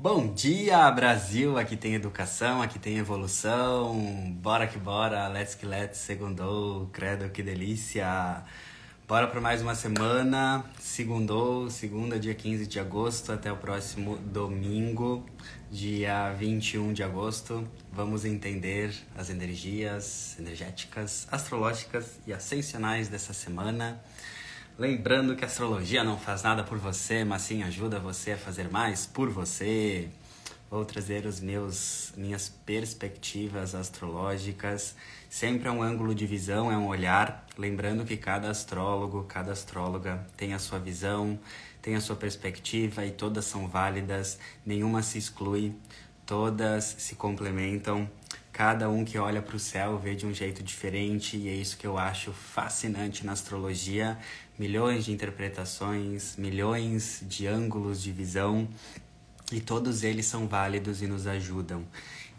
Bom dia, Brasil! Aqui tem educação, aqui tem evolução. Bora que bora, let's que let's, segundou, credo que delícia! Bora para mais uma semana, segundou, segunda, dia 15 de agosto, até o próximo domingo, dia 21 de agosto. Vamos entender as energias energéticas, astrológicas e ascensionais dessa semana. Lembrando que a astrologia não faz nada por você, mas sim ajuda você a fazer mais por você. Vou trazer os meus minhas perspectivas astrológicas. Sempre é um ângulo de visão, é um olhar. Lembrando que cada astrólogo, cada astróloga tem a sua visão, tem a sua perspectiva e todas são válidas, nenhuma se exclui, todas se complementam cada um que olha para o céu vê de um jeito diferente e é isso que eu acho fascinante na astrologia. Milhões de interpretações, milhões de ângulos de visão e todos eles são válidos e nos ajudam.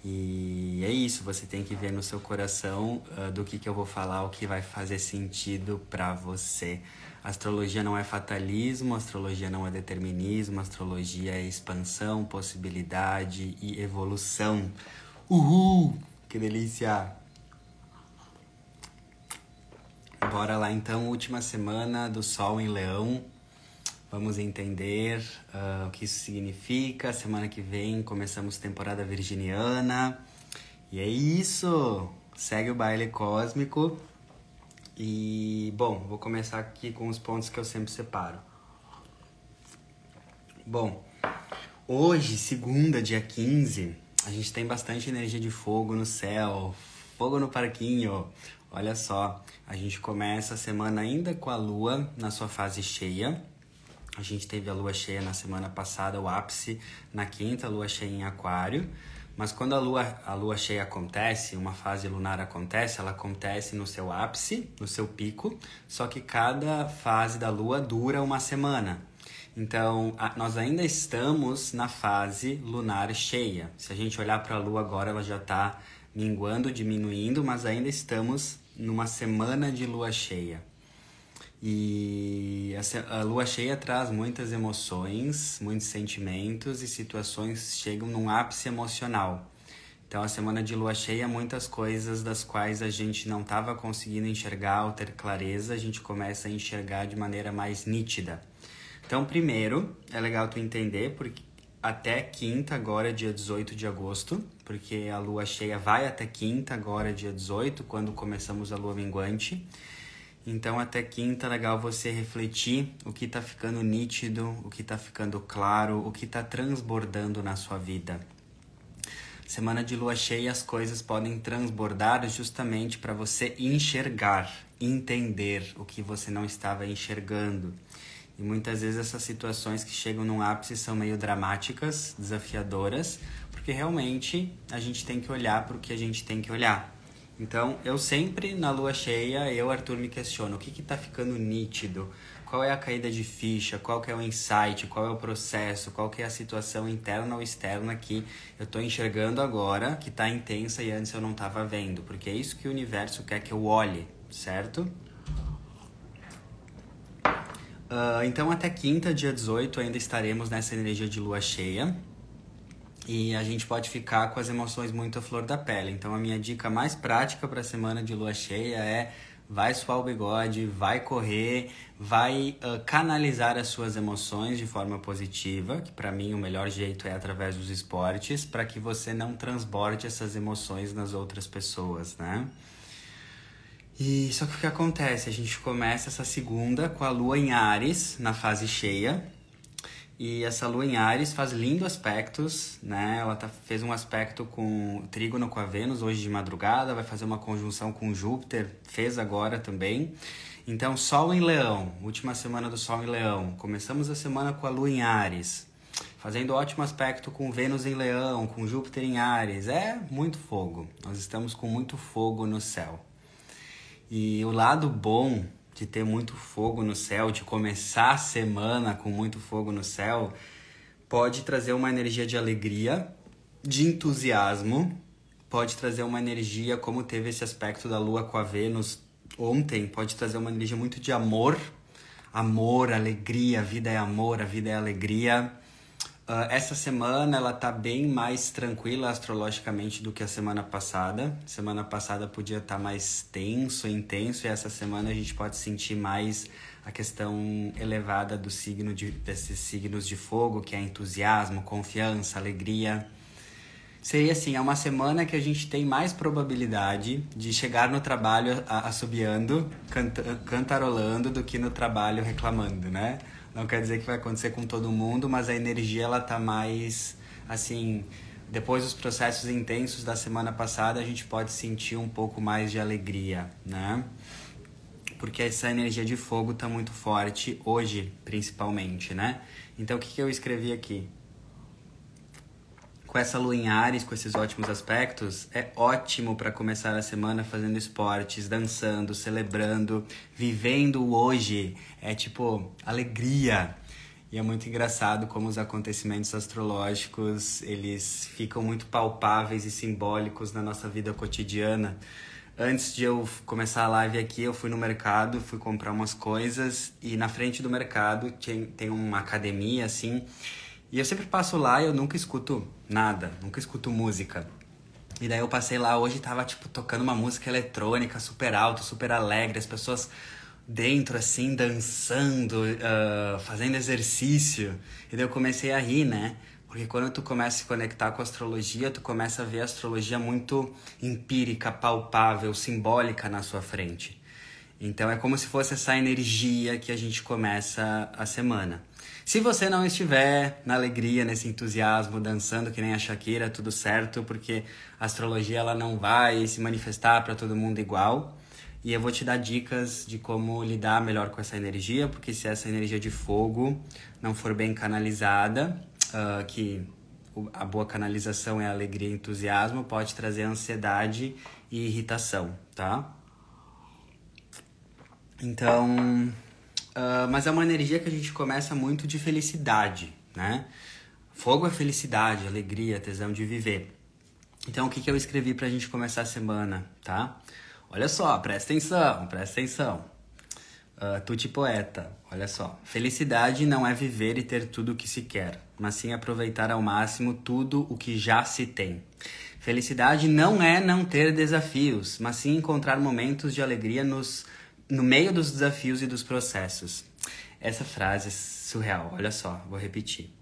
E é isso, você tem que ver no seu coração uh, do que, que eu vou falar, o que vai fazer sentido para você. Astrologia não é fatalismo, astrologia não é determinismo, astrologia é expansão, possibilidade e evolução. Uhul! Que delícia! Bora lá então, última semana do Sol em Leão. Vamos entender uh, o que isso significa. Semana que vem começamos temporada virginiana. E é isso! Segue o baile cósmico. E, bom, vou começar aqui com os pontos que eu sempre separo. Bom, hoje, segunda, dia 15, a gente tem bastante energia de fogo no céu, fogo no parquinho. Olha só, a gente começa a semana ainda com a lua na sua fase cheia. A gente teve a lua cheia na semana passada, o ápice na quinta, lua cheia em Aquário. Mas quando a lua, a lua cheia acontece, uma fase lunar acontece, ela acontece no seu ápice, no seu pico, só que cada fase da lua dura uma semana. Então, a, nós ainda estamos na fase lunar cheia. Se a gente olhar para a Lua agora, ela já está minguando, diminuindo, mas ainda estamos numa semana de Lua cheia. E a, Lua cheia traz muitas emoções, muitos sentimentos e situações chegam num ápice emocional. Então, a semana de lua cheia, muitas coisas das quais a gente não estava conseguindo enxergar ou ter clareza, a gente começa a enxergar de maneira mais nítida. Então, primeiro, é legal tu entender porque até quinta, agora dia 18 de agosto, porque a lua cheia vai até quinta, agora dia 18, quando começamos a lua minguante. Então, até quinta é legal você refletir o que está ficando nítido, o que está ficando claro, o que está transbordando na sua vida. Semana de lua cheia, as coisas podem transbordar justamente para você enxergar, entender o que você não estava enxergando. E muitas vezes essas situações que chegam num ápice são meio dramáticas, desafiadoras, porque realmente a gente tem que olhar para o que a gente tem que olhar. Então, eu sempre na lua cheia, eu, Arthur, me questiono o que está ficando nítido, qual é a caída de ficha, qual que é o insight, qual é o processo, qual que é a situação interna ou externa que eu estou enxergando agora, que está intensa e antes eu não estava vendo, porque é isso que o universo quer que eu olhe, certo? Uh, então, até quinta, dia 18, ainda estaremos nessa energia de lua cheia. E a gente pode ficar com as emoções muito à flor da pele. Então, a minha dica mais prática para a semana de lua cheia é vai suar o bigode, vai correr, vai uh, canalizar as suas emoções de forma positiva, que para mim o melhor jeito é através dos esportes, para que você não transborde essas emoções nas outras pessoas, né? E só que o que acontece? A gente começa essa segunda com a lua em Ares, na fase cheia. E essa lua em Ares faz lindo aspectos, né? Ela tá, fez um aspecto com trígono com a Vênus hoje de madrugada, vai fazer uma conjunção com Júpiter, fez agora também. Então, Sol em Leão, última semana do Sol em Leão. Começamos a semana com a lua em Ares, fazendo ótimo aspecto com Vênus em Leão, com Júpiter em Ares. É muito fogo. Nós estamos com muito fogo no céu. E o lado bom de ter muito fogo no céu, de começar a semana com muito fogo no céu, pode trazer uma energia de alegria, de entusiasmo, pode trazer uma energia, como teve esse aspecto da lua com a Vênus ontem, pode trazer uma energia muito de amor, amor, alegria, vida é amor, a vida é alegria. Uh, essa semana ela tá bem mais tranquila astrologicamente do que a semana passada. Semana passada podia estar tá mais tenso, intenso, e essa semana a gente pode sentir mais a questão elevada do signo de, desses signos de fogo, que é entusiasmo, confiança, alegria. Seria assim, é uma semana que a gente tem mais probabilidade de chegar no trabalho assobiando, canta, cantarolando, do que no trabalho reclamando, né? Não quer dizer que vai acontecer com todo mundo, mas a energia ela tá mais assim, depois dos processos intensos da semana passada, a gente pode sentir um pouco mais de alegria, né? Porque essa energia de fogo tá muito forte hoje, principalmente, né? Então o que, que eu escrevi aqui? Com essa lua em Ares, com esses ótimos aspectos, é ótimo para começar a semana fazendo esportes, dançando, celebrando, vivendo o hoje. É tipo alegria. E é muito engraçado como os acontecimentos astrológicos, eles ficam muito palpáveis e simbólicos na nossa vida cotidiana. Antes de eu começar a live aqui, eu fui no mercado, fui comprar umas coisas e na frente do mercado tem, tem uma academia assim, e eu sempre passo lá e eu nunca escuto nada, nunca escuto música. E daí eu passei lá hoje e tava, tipo, tocando uma música eletrônica super alta, super alegre, as pessoas dentro, assim, dançando, uh, fazendo exercício. E daí eu comecei a rir, né? Porque quando tu começa a se conectar com a astrologia, tu começa a ver a astrologia muito empírica, palpável, simbólica na sua frente. Então é como se fosse essa energia que a gente começa a semana. Se você não estiver na alegria, nesse entusiasmo, dançando que nem a Shakira, tudo certo, porque a astrologia ela não vai se manifestar para todo mundo igual. E eu vou te dar dicas de como lidar melhor com essa energia, porque se essa energia de fogo não for bem canalizada, uh, que a boa canalização é alegria e entusiasmo, pode trazer ansiedade e irritação, tá? Então, ah, mas é uma energia que a gente começa muito de felicidade, né? Fogo é felicidade, alegria, tesão de viver. Então, o que, que eu escrevi pra gente começar a semana, tá? Olha só, presta atenção, presta atenção. Uh, Tuti Poeta, olha só. Felicidade não é viver e ter tudo o que se quer, mas sim aproveitar ao máximo tudo o que já se tem. Felicidade não é não ter desafios, mas sim encontrar momentos de alegria nos no meio dos desafios e dos processos. Essa frase é surreal, olha só, vou repetir.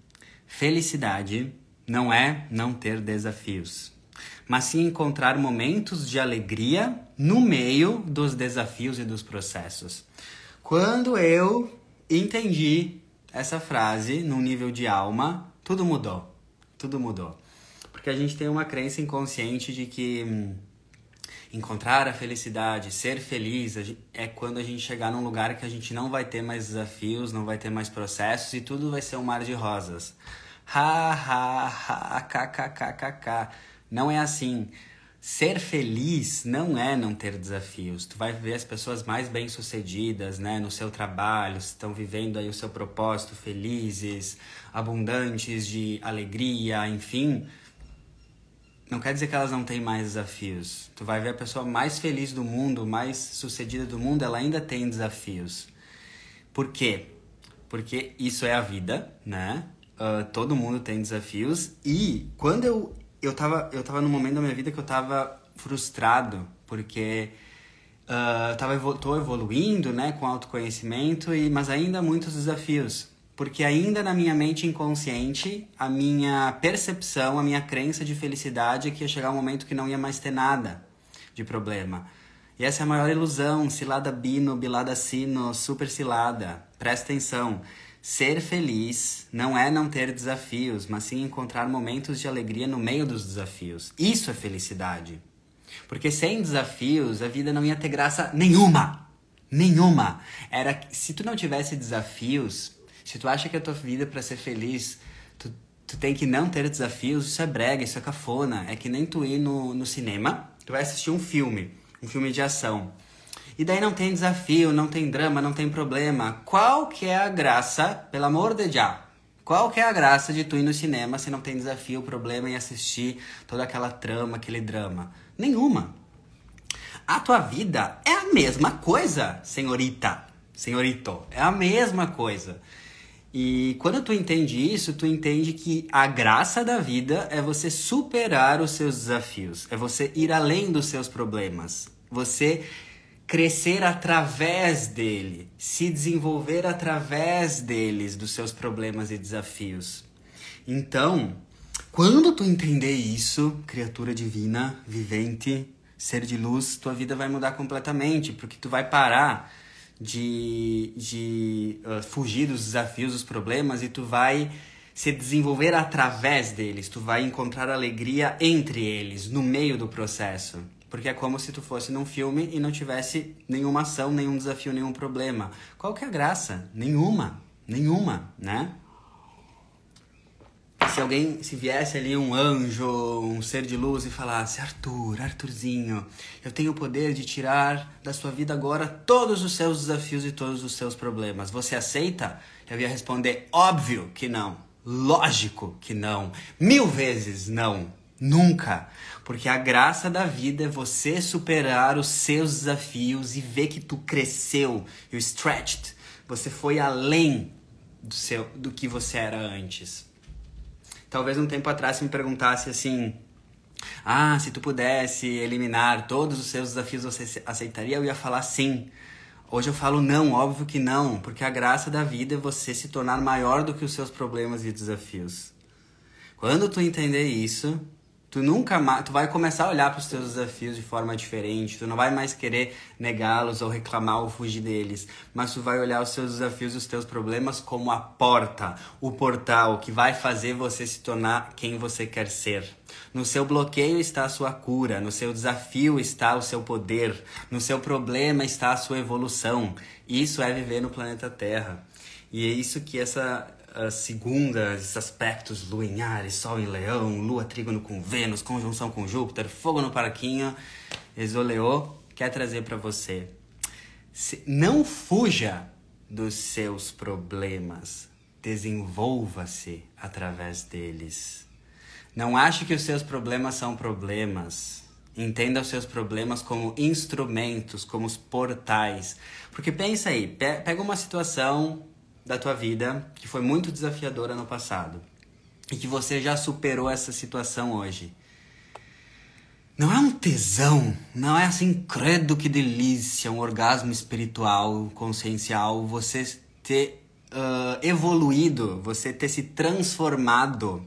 Felicidade não é não ter desafios, mas sim encontrar momentos de alegria no meio dos desafios e dos processos. Quando eu entendi essa frase num nível de alma, tudo mudou. Tudo mudou. Porque a gente tem uma crença inconsciente de que hum, encontrar a felicidade, ser feliz, é quando a gente chegar num lugar que a gente não vai ter mais desafios, não vai ter mais processos e tudo vai ser um mar de rosas. Ha, ha, ha, kkkk. Não é assim. Ser feliz não é não ter desafios. Tu vai ver as pessoas mais bem-sucedidas, né, no seu trabalho, estão vivendo aí o seu propósito, felizes, abundantes de alegria, enfim não quer dizer que elas não têm mais desafios. Tu vai ver a pessoa mais feliz do mundo, mais sucedida do mundo, ela ainda tem desafios. Por quê? Porque isso é a vida, né? Uh, todo mundo tem desafios. E quando eu, eu, tava, eu tava num momento da minha vida que eu tava frustrado, porque uh, eu tava, tô evoluindo, né, com autoconhecimento, e, mas ainda muitos desafios porque ainda na minha mente inconsciente, a minha percepção, a minha crença de felicidade é que ia chegar um momento que não ia mais ter nada de problema. E essa é a maior ilusão, cilada bino, bilada sino, super cilada. Presta atenção. Ser feliz não é não ter desafios, mas sim encontrar momentos de alegria no meio dos desafios. Isso é felicidade. Porque sem desafios, a vida não ia ter graça nenhuma. Nenhuma. Era se tu não tivesse desafios, se tu acha que a tua vida para ser feliz, tu, tu tem que não ter desafios, isso é brega, isso é cafona. É que nem tu ir no, no cinema, tu vai assistir um filme, um filme de ação. E daí não tem desafio, não tem drama, não tem problema. Qual que é a graça, pelo amor de Deus? Qual que é a graça de tu ir no cinema se não tem desafio, problema em assistir toda aquela trama, aquele drama? Nenhuma. A tua vida é a mesma coisa, senhorita, senhorito. É a mesma coisa. E quando tu entende isso, tu entende que a graça da vida é você superar os seus desafios, é você ir além dos seus problemas, você crescer através dele, se desenvolver através deles, dos seus problemas e desafios. Então, quando tu entender isso, criatura divina, vivente, ser de luz, tua vida vai mudar completamente, porque tu vai parar de, de uh, fugir dos desafios, dos problemas e tu vai se desenvolver através deles, tu vai encontrar alegria entre eles, no meio do processo. Porque é como se tu fosse num filme e não tivesse nenhuma ação, nenhum desafio, nenhum problema. Qual que é a graça? Nenhuma. Nenhuma, né? Se alguém, se viesse ali um anjo, um ser de luz e falasse: Arthur, Arthurzinho, eu tenho o poder de tirar da sua vida agora todos os seus desafios e todos os seus problemas. Você aceita? Eu ia responder: óbvio que não. Lógico que não. Mil vezes não. Nunca. Porque a graça da vida é você superar os seus desafios e ver que tu cresceu, you stretched. Você foi além do, seu, do que você era antes. Talvez um tempo atrás me perguntasse assim: Ah, se tu pudesse eliminar todos os seus desafios, você aceitaria? Eu ia falar sim. Hoje eu falo não, óbvio que não, porque a graça da vida é você se tornar maior do que os seus problemas e desafios. Quando tu entender isso, Tu nunca mais, tu vai começar a olhar para os teus desafios de forma diferente. Tu não vai mais querer negá-los ou reclamar ou fugir deles, mas tu vai olhar os teus desafios e os teus problemas como a porta, o portal que vai fazer você se tornar quem você quer ser. No seu bloqueio está a sua cura, no seu desafio está o seu poder, no seu problema está a sua evolução. Isso é viver no planeta Terra. E é isso que essa segunda, esses aspectos lua em Ares, sol em leão, lua trígono com Vênus, conjunção com Júpiter, fogo no paraquinho, Exoleô quer trazer para você. Se, não fuja dos seus problemas, desenvolva-se através deles. Não ache que os seus problemas são problemas. Entenda os seus problemas como instrumentos, como os portais. Porque pensa aí, pega uma situação da tua vida que foi muito desafiadora no passado e que você já superou essa situação hoje. Não é um tesão, não é assim, credo que delícia, um orgasmo espiritual, consciencial, você ter uh, evoluído, você ter se transformado,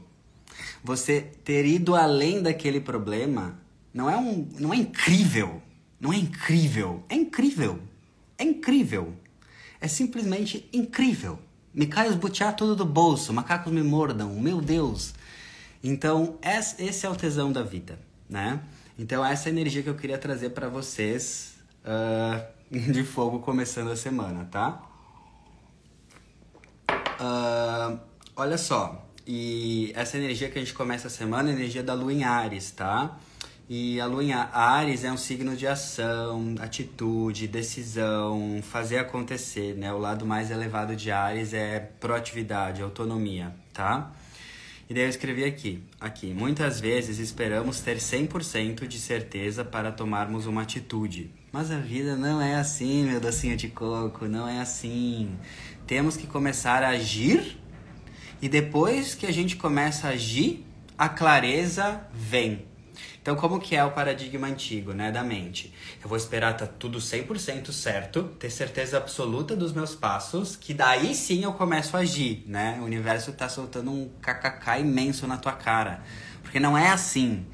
você ter ido além daquele problema. Não é um, não é incrível, não é incrível, é incrível, é incrível é simplesmente incrível. Me cai os tudo do bolso, macacos me mordam, meu Deus. Então, esse é o tesão da vida, né? Então, essa é energia que eu queria trazer para vocês uh, de fogo começando a semana, tá? Uh, olha só, e essa energia que a gente começa a semana é a energia da lua em Ares, tá? E a lua em Ares é um signo de ação, atitude, decisão, fazer acontecer, né? O lado mais elevado de Ares é proatividade, autonomia, tá? E daí eu escrevi aqui, aqui, muitas vezes esperamos ter 100% de certeza para tomarmos uma atitude. Mas a vida não é assim, meu docinho de coco, não é assim. Temos que começar a agir e depois que a gente começa a agir, a clareza vem então, como que é o paradigma antigo, né, da mente? Eu vou esperar tá tudo 100% certo, ter certeza absoluta dos meus passos, que daí sim eu começo a agir, né? O universo tá soltando um kkk imenso na tua cara. Porque não é assim.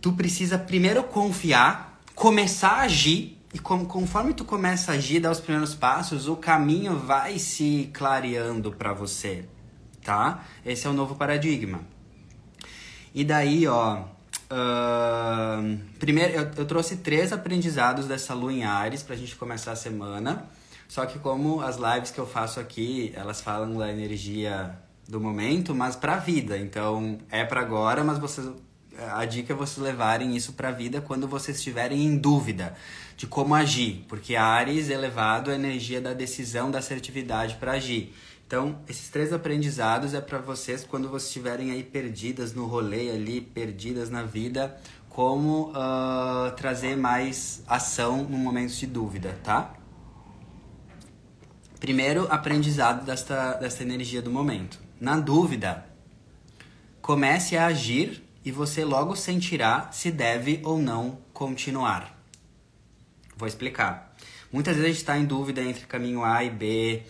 Tu precisa primeiro confiar, começar a agir e conforme tu começa a agir, dar os primeiros passos, o caminho vai se clareando para você, tá? Esse é o novo paradigma. E daí, ó, Uh, primeiro, eu, eu, trouxe três aprendizados dessa lua em Ares pra gente começar a semana. Só que como as lives que eu faço aqui, elas falam da energia do momento, mas pra vida. Então, é para agora, mas vocês a dica é vocês levarem isso pra vida quando vocês estiverem em dúvida de como agir, porque Ares elevado é a energia da decisão, da assertividade para agir. Então, esses três aprendizados é para vocês quando vocês estiverem aí perdidas no rolê ali, perdidas na vida, como uh, trazer mais ação no momento de dúvida, tá? Primeiro, aprendizado desta, desta energia do momento. Na dúvida, comece a agir e você logo sentirá se deve ou não continuar. Vou explicar. Muitas vezes a gente está em dúvida entre caminho A e B,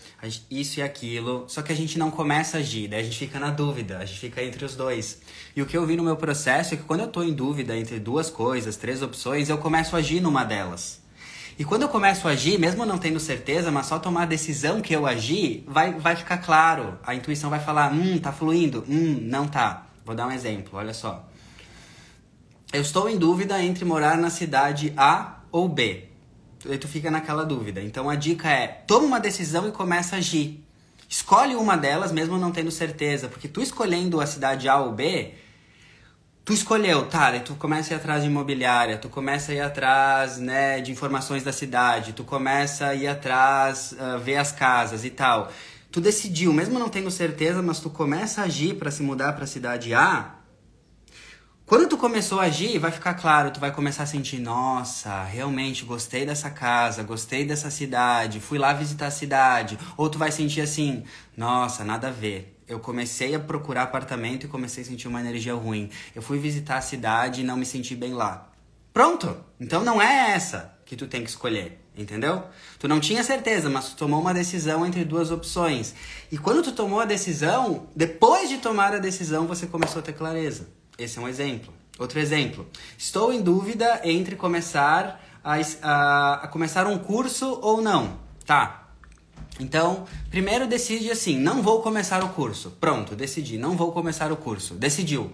isso e aquilo, só que a gente não começa a agir, daí a gente fica na dúvida, a gente fica entre os dois. E o que eu vi no meu processo é que quando eu estou em dúvida entre duas coisas, três opções, eu começo a agir numa delas. E quando eu começo a agir, mesmo não tendo certeza, mas só tomar a decisão que eu agi, vai, vai ficar claro. A intuição vai falar, hum, tá fluindo, hum, não tá. Vou dar um exemplo, olha só. Eu estou em dúvida entre morar na cidade A ou B aí tu fica naquela dúvida. Então a dica é: toma uma decisão e começa a agir. Escolhe uma delas mesmo não tendo certeza, porque tu escolhendo a cidade A ou B, tu escolheu, tá, daí tu começa a ir atrás de imobiliária, tu começa a ir atrás, né, de informações da cidade, tu começa a ir atrás, uh, ver as casas e tal. Tu decidiu, mesmo não tendo certeza, mas tu começa a agir para se mudar para a cidade A, quando tu começou a agir, vai ficar claro, tu vai começar a sentir, nossa, realmente gostei dessa casa, gostei dessa cidade, fui lá visitar a cidade. Ou tu vai sentir assim, nossa, nada a ver. Eu comecei a procurar apartamento e comecei a sentir uma energia ruim. Eu fui visitar a cidade e não me senti bem lá. Pronto! Então não é essa que tu tem que escolher, entendeu? Tu não tinha certeza, mas tu tomou uma decisão entre duas opções. E quando tu tomou a decisão, depois de tomar a decisão, você começou a ter clareza. Esse é um exemplo. Outro exemplo. Estou em dúvida entre começar a, a, a começar um curso ou não. Tá. Então, primeiro decide assim, não vou começar o curso. Pronto, decidi, não vou começar o curso. Decidiu.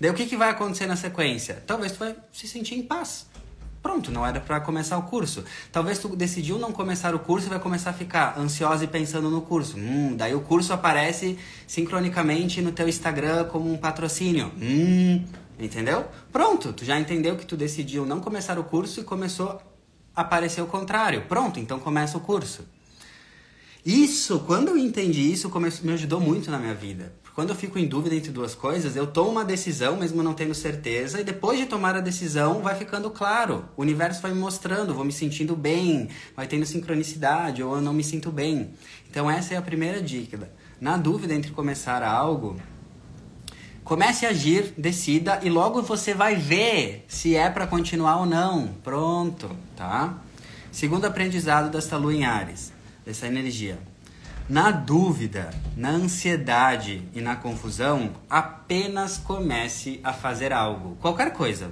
Daí o que, que vai acontecer na sequência? Talvez tu vai se sentir em paz. Pronto, não era para começar o curso. Talvez tu decidiu não começar o curso e vai começar a ficar ansiosa e pensando no curso. Hum, daí o curso aparece sincronicamente no teu Instagram como um patrocínio. Hum, entendeu? Pronto, tu já entendeu que tu decidiu não começar o curso e começou a aparecer o contrário. Pronto, então começa o curso. Isso, quando eu entendi isso, me ajudou muito na minha vida. Quando eu fico em dúvida entre duas coisas, eu tomo uma decisão, mesmo não tendo certeza, e depois de tomar a decisão, vai ficando claro. O universo vai me mostrando, vou me sentindo bem, vai tendo sincronicidade, ou eu não me sinto bem. Então, essa é a primeira dica. Na dúvida entre começar algo, comece a agir, decida, e logo você vai ver se é para continuar ou não. Pronto, tá? Segundo aprendizado dessa lua em Ares, dessa energia. Na dúvida, na ansiedade e na confusão, apenas comece a fazer algo. Qualquer coisa.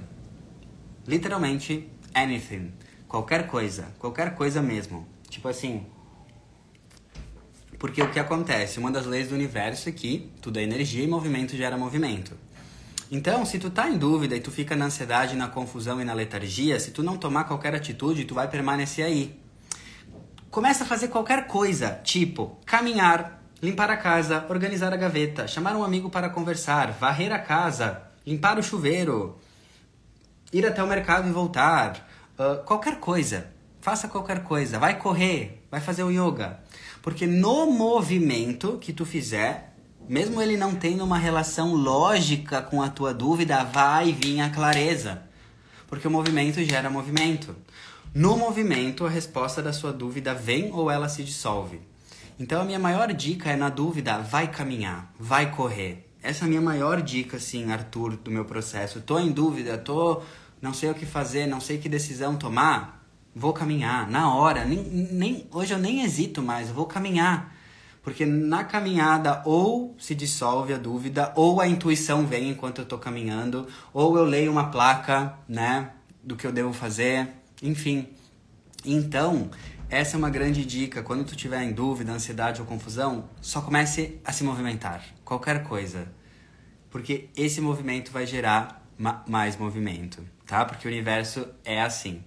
Literalmente, anything. Qualquer coisa. Qualquer coisa mesmo. Tipo assim. Porque o que acontece? Uma das leis do universo é que tudo é energia e movimento gera movimento. Então, se tu tá em dúvida e tu fica na ansiedade, na confusão e na letargia, se tu não tomar qualquer atitude, tu vai permanecer aí. Começa a fazer qualquer coisa, tipo caminhar, limpar a casa, organizar a gaveta, chamar um amigo para conversar, varrer a casa, limpar o chuveiro, ir até o mercado e voltar, uh, qualquer coisa. Faça qualquer coisa, vai correr, vai fazer o yoga. Porque no movimento que tu fizer, mesmo ele não tendo uma relação lógica com a tua dúvida, vai vir a clareza. Porque o movimento gera movimento. No movimento, a resposta da sua dúvida vem ou ela se dissolve. Então, a minha maior dica é, na dúvida, vai caminhar, vai correr. Essa é a minha maior dica, assim, Arthur, do meu processo. Tô em dúvida, tô... não sei o que fazer, não sei que decisão tomar. Vou caminhar, na hora. Nem, nem, hoje eu nem hesito mais, vou caminhar. Porque na caminhada ou se dissolve a dúvida, ou a intuição vem enquanto eu tô caminhando, ou eu leio uma placa, né, do que eu devo fazer enfim, então, essa é uma grande dica. Quando tu tiver em dúvida, ansiedade ou confusão, só comece a se movimentar. Qualquer coisa. Porque esse movimento vai gerar ma mais movimento, tá? Porque o universo é assim.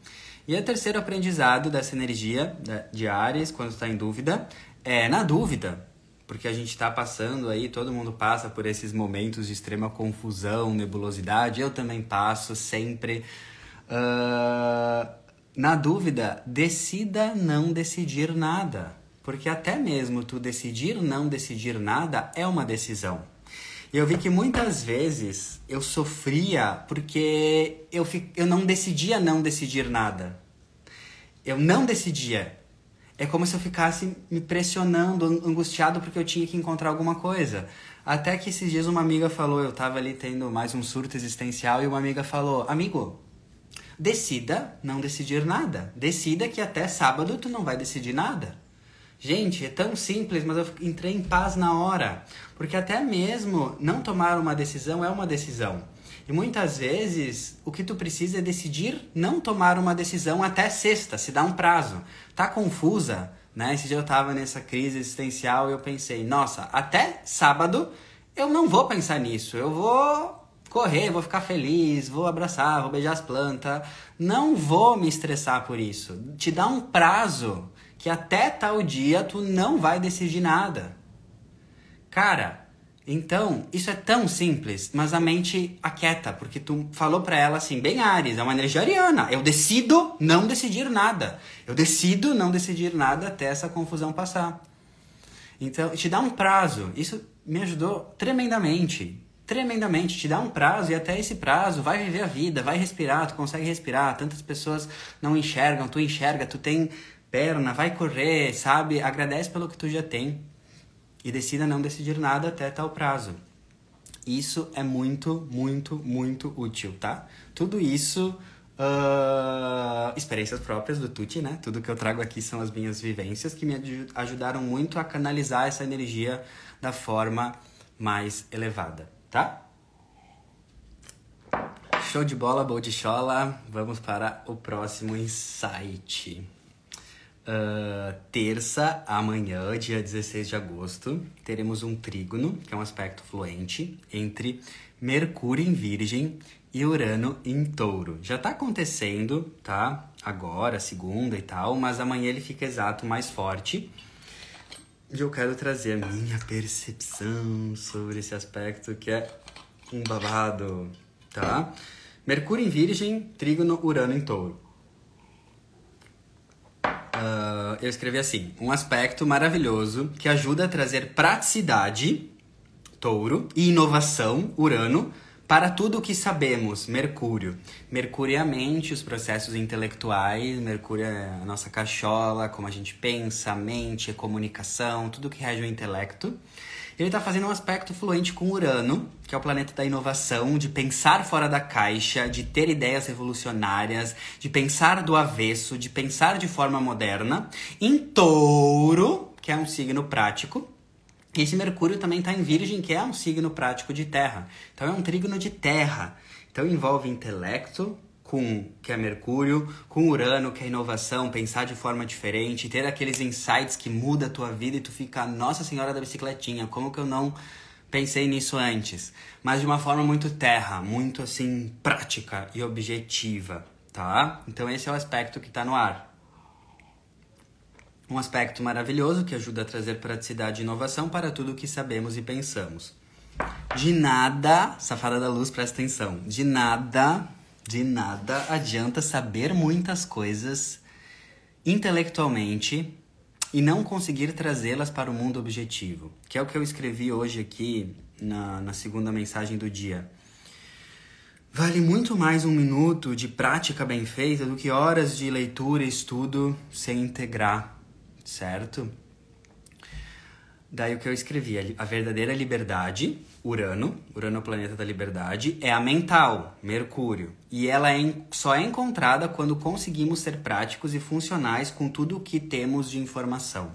E o terceiro aprendizado dessa energia de Ares, quando está em dúvida, é na dúvida. Porque a gente está passando aí, todo mundo passa por esses momentos de extrema confusão, nebulosidade. Eu também passo sempre. Uh na dúvida, decida não decidir nada. Porque até mesmo tu decidir não decidir nada é uma decisão. E eu vi que muitas vezes eu sofria porque eu, eu não decidia não decidir nada. Eu não decidia. é como se eu ficasse me pressionando, angustiado porque eu tinha que encontrar alguma coisa. Até que esses dias uma amiga falou, eu tava ali tendo mais um surto existencial e uma amiga falou: "Amigo, decida não decidir nada. Decida que até sábado tu não vai decidir nada." Gente, é tão simples, mas eu entrei em paz na hora. Porque até mesmo não tomar uma decisão é uma decisão. E muitas vezes o que tu precisa é decidir não tomar uma decisão até sexta, se dá um prazo. Tá confusa? Né? Esse dia eu tava nessa crise existencial e eu pensei, nossa, até sábado eu não vou pensar nisso. Eu vou correr, vou ficar feliz, vou abraçar, vou beijar as plantas. Não vou me estressar por isso. Te dá um prazo que até tal dia tu não vai decidir nada. Cara, então, isso é tão simples, mas a mente aquieta, porque tu falou para ela assim, bem Ares, é uma energia ariana. Eu decido não decidir nada. Eu decido não decidir nada até essa confusão passar. Então, te dá um prazo. Isso me ajudou tremendamente. Tremendamente. Te dá um prazo e até esse prazo vai viver a vida, vai respirar, tu consegue respirar. Tantas pessoas não enxergam, tu enxerga, tu tem perna, vai correr, sabe? Agradece pelo que tu já tem e decida não decidir nada até tal prazo. Isso é muito, muito, muito útil, tá? Tudo isso, uh, experiências próprias do Tuti, né? Tudo que eu trago aqui são as minhas vivências que me ajudaram muito a canalizar essa energia da forma mais elevada, tá? Show de bola, chola. Vamos para o próximo insight. Uh, terça, amanhã, dia 16 de agosto, teremos um trígono, que é um aspecto fluente, entre Mercúrio em Virgem e Urano em Touro. Já tá acontecendo, tá? Agora, segunda e tal, mas amanhã ele fica exato mais forte. E eu quero trazer a minha percepção sobre esse aspecto que é um babado, tá? Mercúrio em Virgem, trígono, Urano em Touro. Uh, eu escrevi assim: um aspecto maravilhoso que ajuda a trazer praticidade, touro, e inovação, urano, para tudo o que sabemos, Mercúrio. Mercúrio é a mente, os processos intelectuais, Mercúrio é a nossa cachola, como a gente pensa, a mente, a comunicação, tudo que rege o intelecto. Ele está fazendo um aspecto fluente com Urano, que é o planeta da inovação, de pensar fora da caixa, de ter ideias revolucionárias, de pensar do avesso, de pensar de forma moderna. Em Touro, que é um signo prático, esse Mercúrio também está em Virgem, que é um signo prático de terra. Então é um trígono de terra. Então envolve intelecto, com que é Mercúrio, com Urano, que é inovação, pensar de forma diferente, ter aqueles insights que muda a tua vida e tu fica, nossa senhora da bicicletinha, como que eu não pensei nisso antes? Mas de uma forma muito terra, muito assim prática e objetiva, tá? Então esse é o aspecto que está no ar. Um aspecto maravilhoso que ajuda a trazer praticidade e inovação para tudo o que sabemos e pensamos. De nada, safada da luz, presta atenção. De nada de nada adianta saber muitas coisas intelectualmente e não conseguir trazê-las para o mundo objetivo, que é o que eu escrevi hoje aqui na, na segunda mensagem do dia. Vale muito mais um minuto de prática bem feita do que horas de leitura e estudo sem integrar, certo? Daí o que eu escrevi, a verdadeira liberdade, Urano, Urano é o planeta da liberdade, é a mental, Mercúrio. E ela é, só é encontrada quando conseguimos ser práticos e funcionais com tudo o que temos de informação.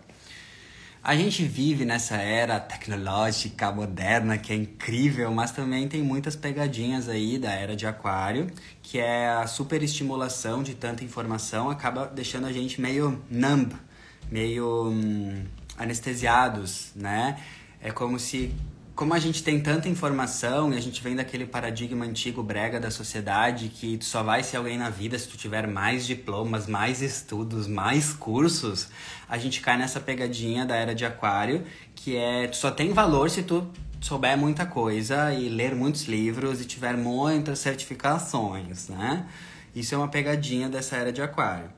A gente vive nessa era tecnológica, moderna, que é incrível, mas também tem muitas pegadinhas aí da era de Aquário, que é a superestimulação de tanta informação, acaba deixando a gente meio numb, meio. Hum, anestesiados, né? É como se como a gente tem tanta informação e a gente vem daquele paradigma antigo brega da sociedade que tu só vai ser alguém na vida se tu tiver mais diplomas, mais estudos, mais cursos, a gente cai nessa pegadinha da era de aquário, que é tu só tem valor se tu souber muita coisa e ler muitos livros e tiver muitas certificações, né? Isso é uma pegadinha dessa era de aquário.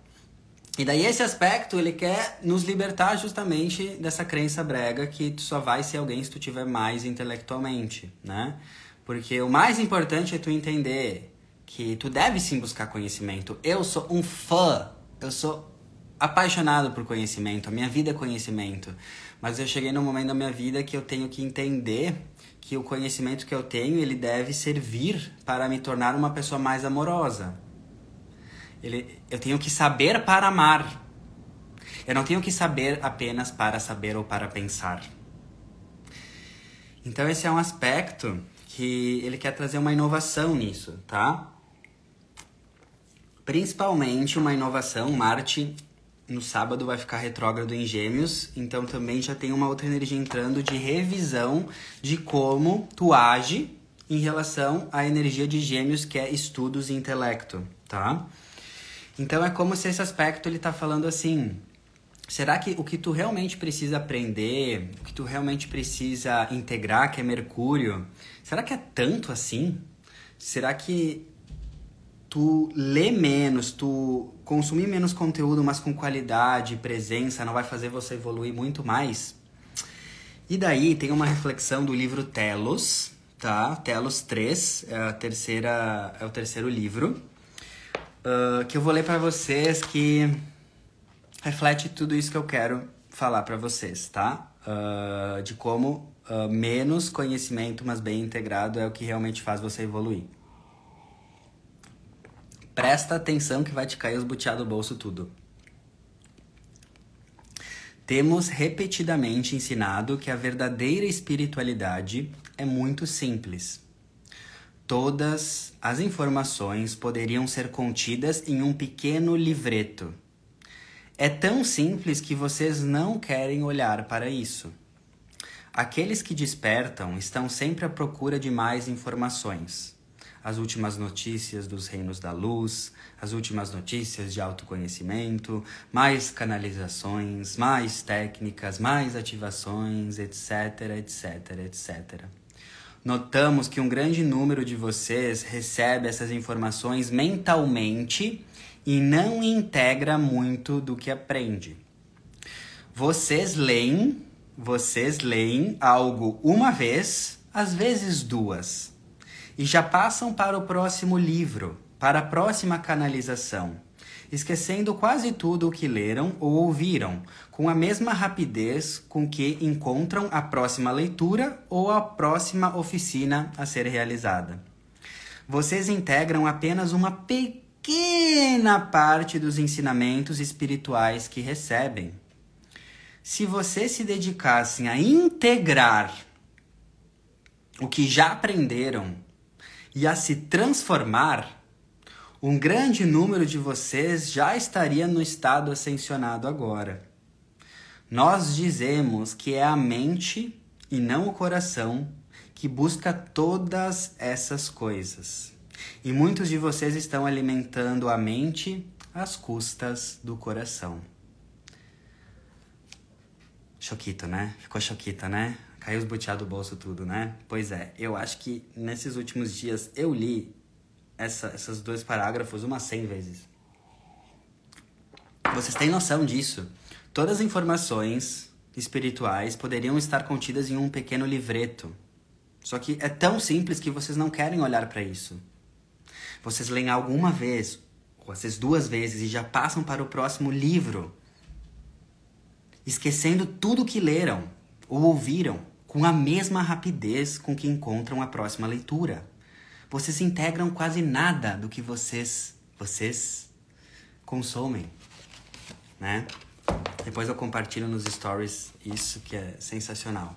E daí esse aspecto, ele quer nos libertar justamente dessa crença brega que tu só vai ser alguém se tu tiver mais intelectualmente, né? Porque o mais importante é tu entender que tu deve sim buscar conhecimento. Eu sou um fã, eu sou apaixonado por conhecimento, a minha vida é conhecimento. Mas eu cheguei num momento da minha vida que eu tenho que entender que o conhecimento que eu tenho, ele deve servir para me tornar uma pessoa mais amorosa. Ele, eu tenho que saber para amar. Eu não tenho que saber apenas para saber ou para pensar. Então esse é um aspecto que ele quer trazer uma inovação nisso, tá? Principalmente uma inovação, Marte no sábado vai ficar retrógrado em Gêmeos, então também já tem uma outra energia entrando de revisão de como tu age em relação à energia de Gêmeos, que é estudos e intelecto, tá? Então é como se esse aspecto ele tá falando assim, será que o que tu realmente precisa aprender, o que tu realmente precisa integrar, que é Mercúrio, será que é tanto assim? Será que tu lê menos, tu consumir menos conteúdo, mas com qualidade, presença, não vai fazer você evoluir muito mais? E daí tem uma reflexão do livro Telos, tá? Telos 3, é, a terceira, é o terceiro livro, uh, que eu vou ler para vocês que reflete tudo isso que eu quero falar para vocês, tá? Uh, de como uh, menos conhecimento, mas bem integrado é o que realmente faz você evoluir. Presta atenção que vai te cair os buteados do bolso tudo. Temos repetidamente ensinado que a verdadeira espiritualidade é muito simples. Todas as informações poderiam ser contidas em um pequeno livreto. É tão simples que vocês não querem olhar para isso. Aqueles que despertam estão sempre à procura de mais informações as últimas notícias dos reinos da luz, as últimas notícias de autoconhecimento, mais canalizações, mais técnicas, mais ativações, etc, etc, etc. Notamos que um grande número de vocês recebe essas informações mentalmente e não integra muito do que aprende. Vocês leem, vocês leem algo uma vez, às vezes duas e já passam para o próximo livro, para a próxima canalização, esquecendo quase tudo o que leram ou ouviram, com a mesma rapidez com que encontram a próxima leitura ou a próxima oficina a ser realizada. Vocês integram apenas uma pequena parte dos ensinamentos espirituais que recebem. Se vocês se dedicassem a integrar o que já aprenderam e a se transformar, um grande número de vocês já estaria no estado ascensionado agora. Nós dizemos que é a mente e não o coração que busca todas essas coisas. E muitos de vocês estão alimentando a mente às custas do coração. Choquito, né? Ficou choquita, né? Caiu os boteados do bolso tudo, né? Pois é, eu acho que nesses últimos dias eu li essa, esses dois parágrafos umas 100 vezes. Vocês têm noção disso? Todas as informações espirituais poderiam estar contidas em um pequeno livreto. Só que é tão simples que vocês não querem olhar para isso. Vocês leem alguma vez, ou às vezes duas vezes, e já passam para o próximo livro, esquecendo tudo que leram ou ouviram com a mesma rapidez com que encontram a próxima leitura. Vocês integram quase nada do que vocês vocês consomem, né? Depois eu compartilho nos stories isso que é sensacional.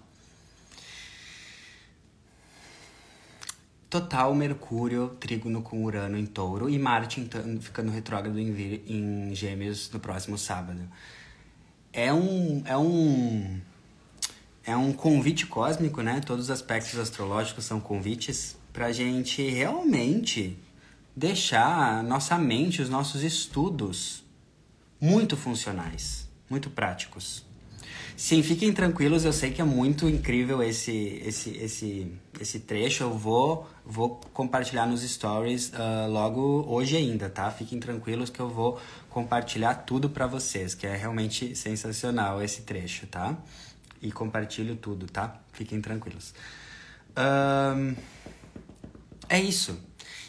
Total Mercúrio, trígono com Urano em touro e Marte então, ficando retrógrado em, em Gêmeos no próximo sábado. É um, é um é um convite cósmico, né? Todos os aspectos astrológicos são convites para a gente realmente deixar a nossa mente, os nossos estudos muito funcionais, muito práticos. Sim, fiquem tranquilos, eu sei que é muito incrível esse esse esse esse trecho. Eu vou vou compartilhar nos stories uh, logo hoje ainda, tá? Fiquem tranquilos que eu vou compartilhar tudo para vocês, que é realmente sensacional esse trecho, tá? e compartilho tudo, tá? Fiquem tranquilos. Um, é isso.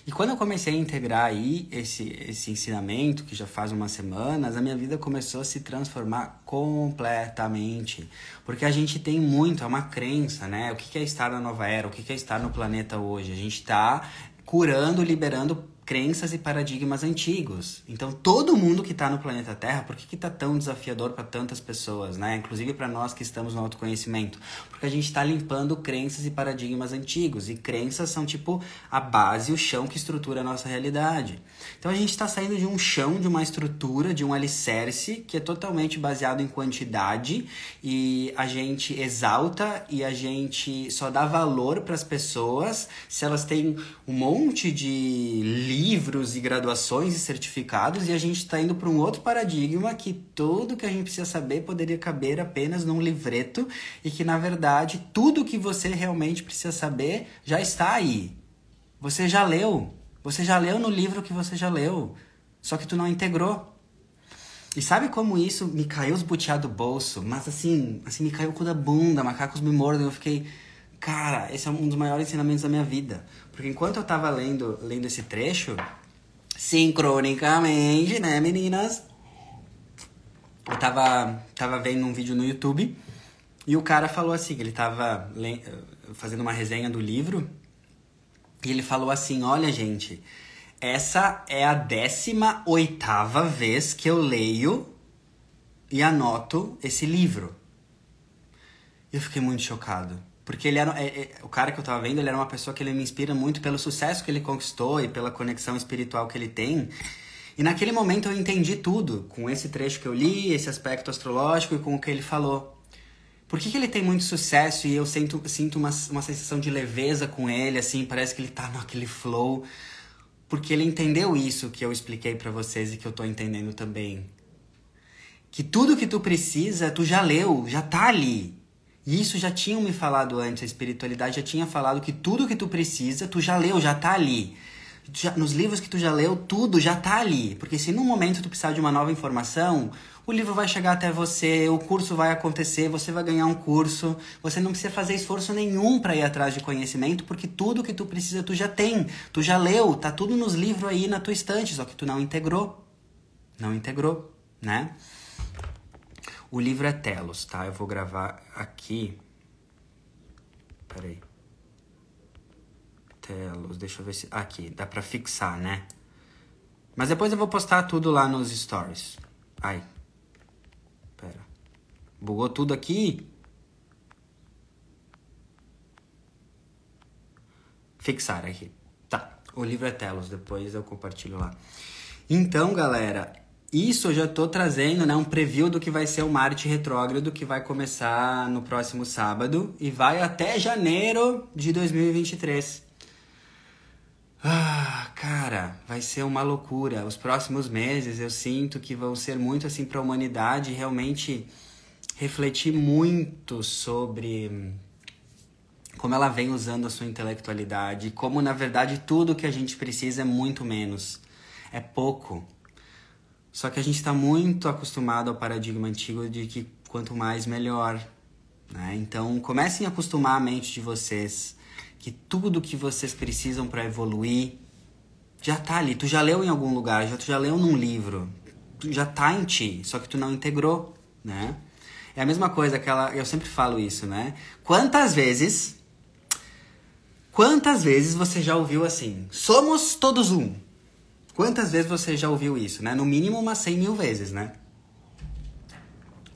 E quando eu comecei a integrar aí esse, esse ensinamento, que já faz umas semanas, a minha vida começou a se transformar completamente. Porque a gente tem muito, é uma crença, né? O que é estar na nova era? O que é estar no planeta hoje? A gente está curando, liberando crenças e paradigmas antigos. Então, todo mundo que está no planeta Terra, por que que tá tão desafiador para tantas pessoas, né? Inclusive para nós que estamos no autoconhecimento, porque a gente está limpando crenças e paradigmas antigos e crenças são tipo a base, o chão que estrutura a nossa realidade. Então, a gente está saindo de um chão, de uma estrutura, de um alicerce que é totalmente baseado em quantidade e a gente exalta e a gente só dá valor para as pessoas se elas têm um monte de livros e graduações e certificados e a gente está indo para um outro paradigma que tudo que a gente precisa saber poderia caber apenas num livreto e que na verdade tudo que você realmente precisa saber já está aí. Você já leu. Você já leu no livro que você já leu, só que tu não integrou. E sabe como isso me caiu os butiá do bolso? Mas assim, assim me caiu o cu da bunda, macacos me mordem, eu fiquei, cara, esse é um dos maiores ensinamentos da minha vida. Porque enquanto eu tava lendo, lendo esse trecho, sincronicamente, né, meninas? Eu tava, tava vendo um vídeo no YouTube e o cara falou assim, ele tava fazendo uma resenha do livro e ele falou assim, olha gente, essa é a décima oitava vez que eu leio e anoto esse livro. Eu fiquei muito chocado. Porque ele era. É, é, o cara que eu tava vendo, ele era uma pessoa que ele me inspira muito pelo sucesso que ele conquistou e pela conexão espiritual que ele tem. E naquele momento eu entendi tudo, com esse trecho que eu li, esse aspecto astrológico e com o que ele falou. Por que, que ele tem muito sucesso e eu sinto, sinto uma, uma sensação de leveza com ele, assim, parece que ele tá naquele flow? Porque ele entendeu isso que eu expliquei para vocês e que eu tô entendendo também. Que tudo que tu precisa, tu já leu, já tá ali. E isso já tinham me falado antes, a espiritualidade já tinha falado que tudo que tu precisa, tu já leu, já tá ali. Já, nos livros que tu já leu, tudo já tá ali. Porque se num momento tu precisar de uma nova informação, o livro vai chegar até você, o curso vai acontecer, você vai ganhar um curso. Você não precisa fazer esforço nenhum para ir atrás de conhecimento, porque tudo que tu precisa tu já tem. Tu já leu, tá tudo nos livros aí na tua estante, só que tu não integrou. Não integrou, né? O livro é Telos, tá? Eu vou gravar aqui. Peraí. Telos, deixa eu ver se. Aqui, dá pra fixar, né? Mas depois eu vou postar tudo lá nos stories. Ai. Pera. Bugou tudo aqui? Fixar aqui. Tá. O livro é Telos, depois eu compartilho lá. Então, galera, isso eu já estou trazendo, né, um preview do que vai ser o Marte retrógrado que vai começar no próximo sábado e vai até janeiro de 2023. Ah, cara, vai ser uma loucura. Os próximos meses eu sinto que vão ser muito assim para a humanidade realmente refletir muito sobre como ela vem usando a sua intelectualidade, como na verdade tudo que a gente precisa é muito menos, é pouco. Só que a gente está muito acostumado ao paradigma antigo de que quanto mais, melhor. Né? Então, comecem a acostumar a mente de vocês que tudo que vocês precisam para evoluir já tá ali. Tu já leu em algum lugar, já tu já leu num livro, tu já tá em ti, só que tu não integrou, né? É a mesma coisa aquela, eu sempre falo isso, né? Quantas vezes Quantas vezes você já ouviu assim? Somos todos um. Quantas vezes você já ouviu isso, né? No mínimo umas 100 mil vezes, né?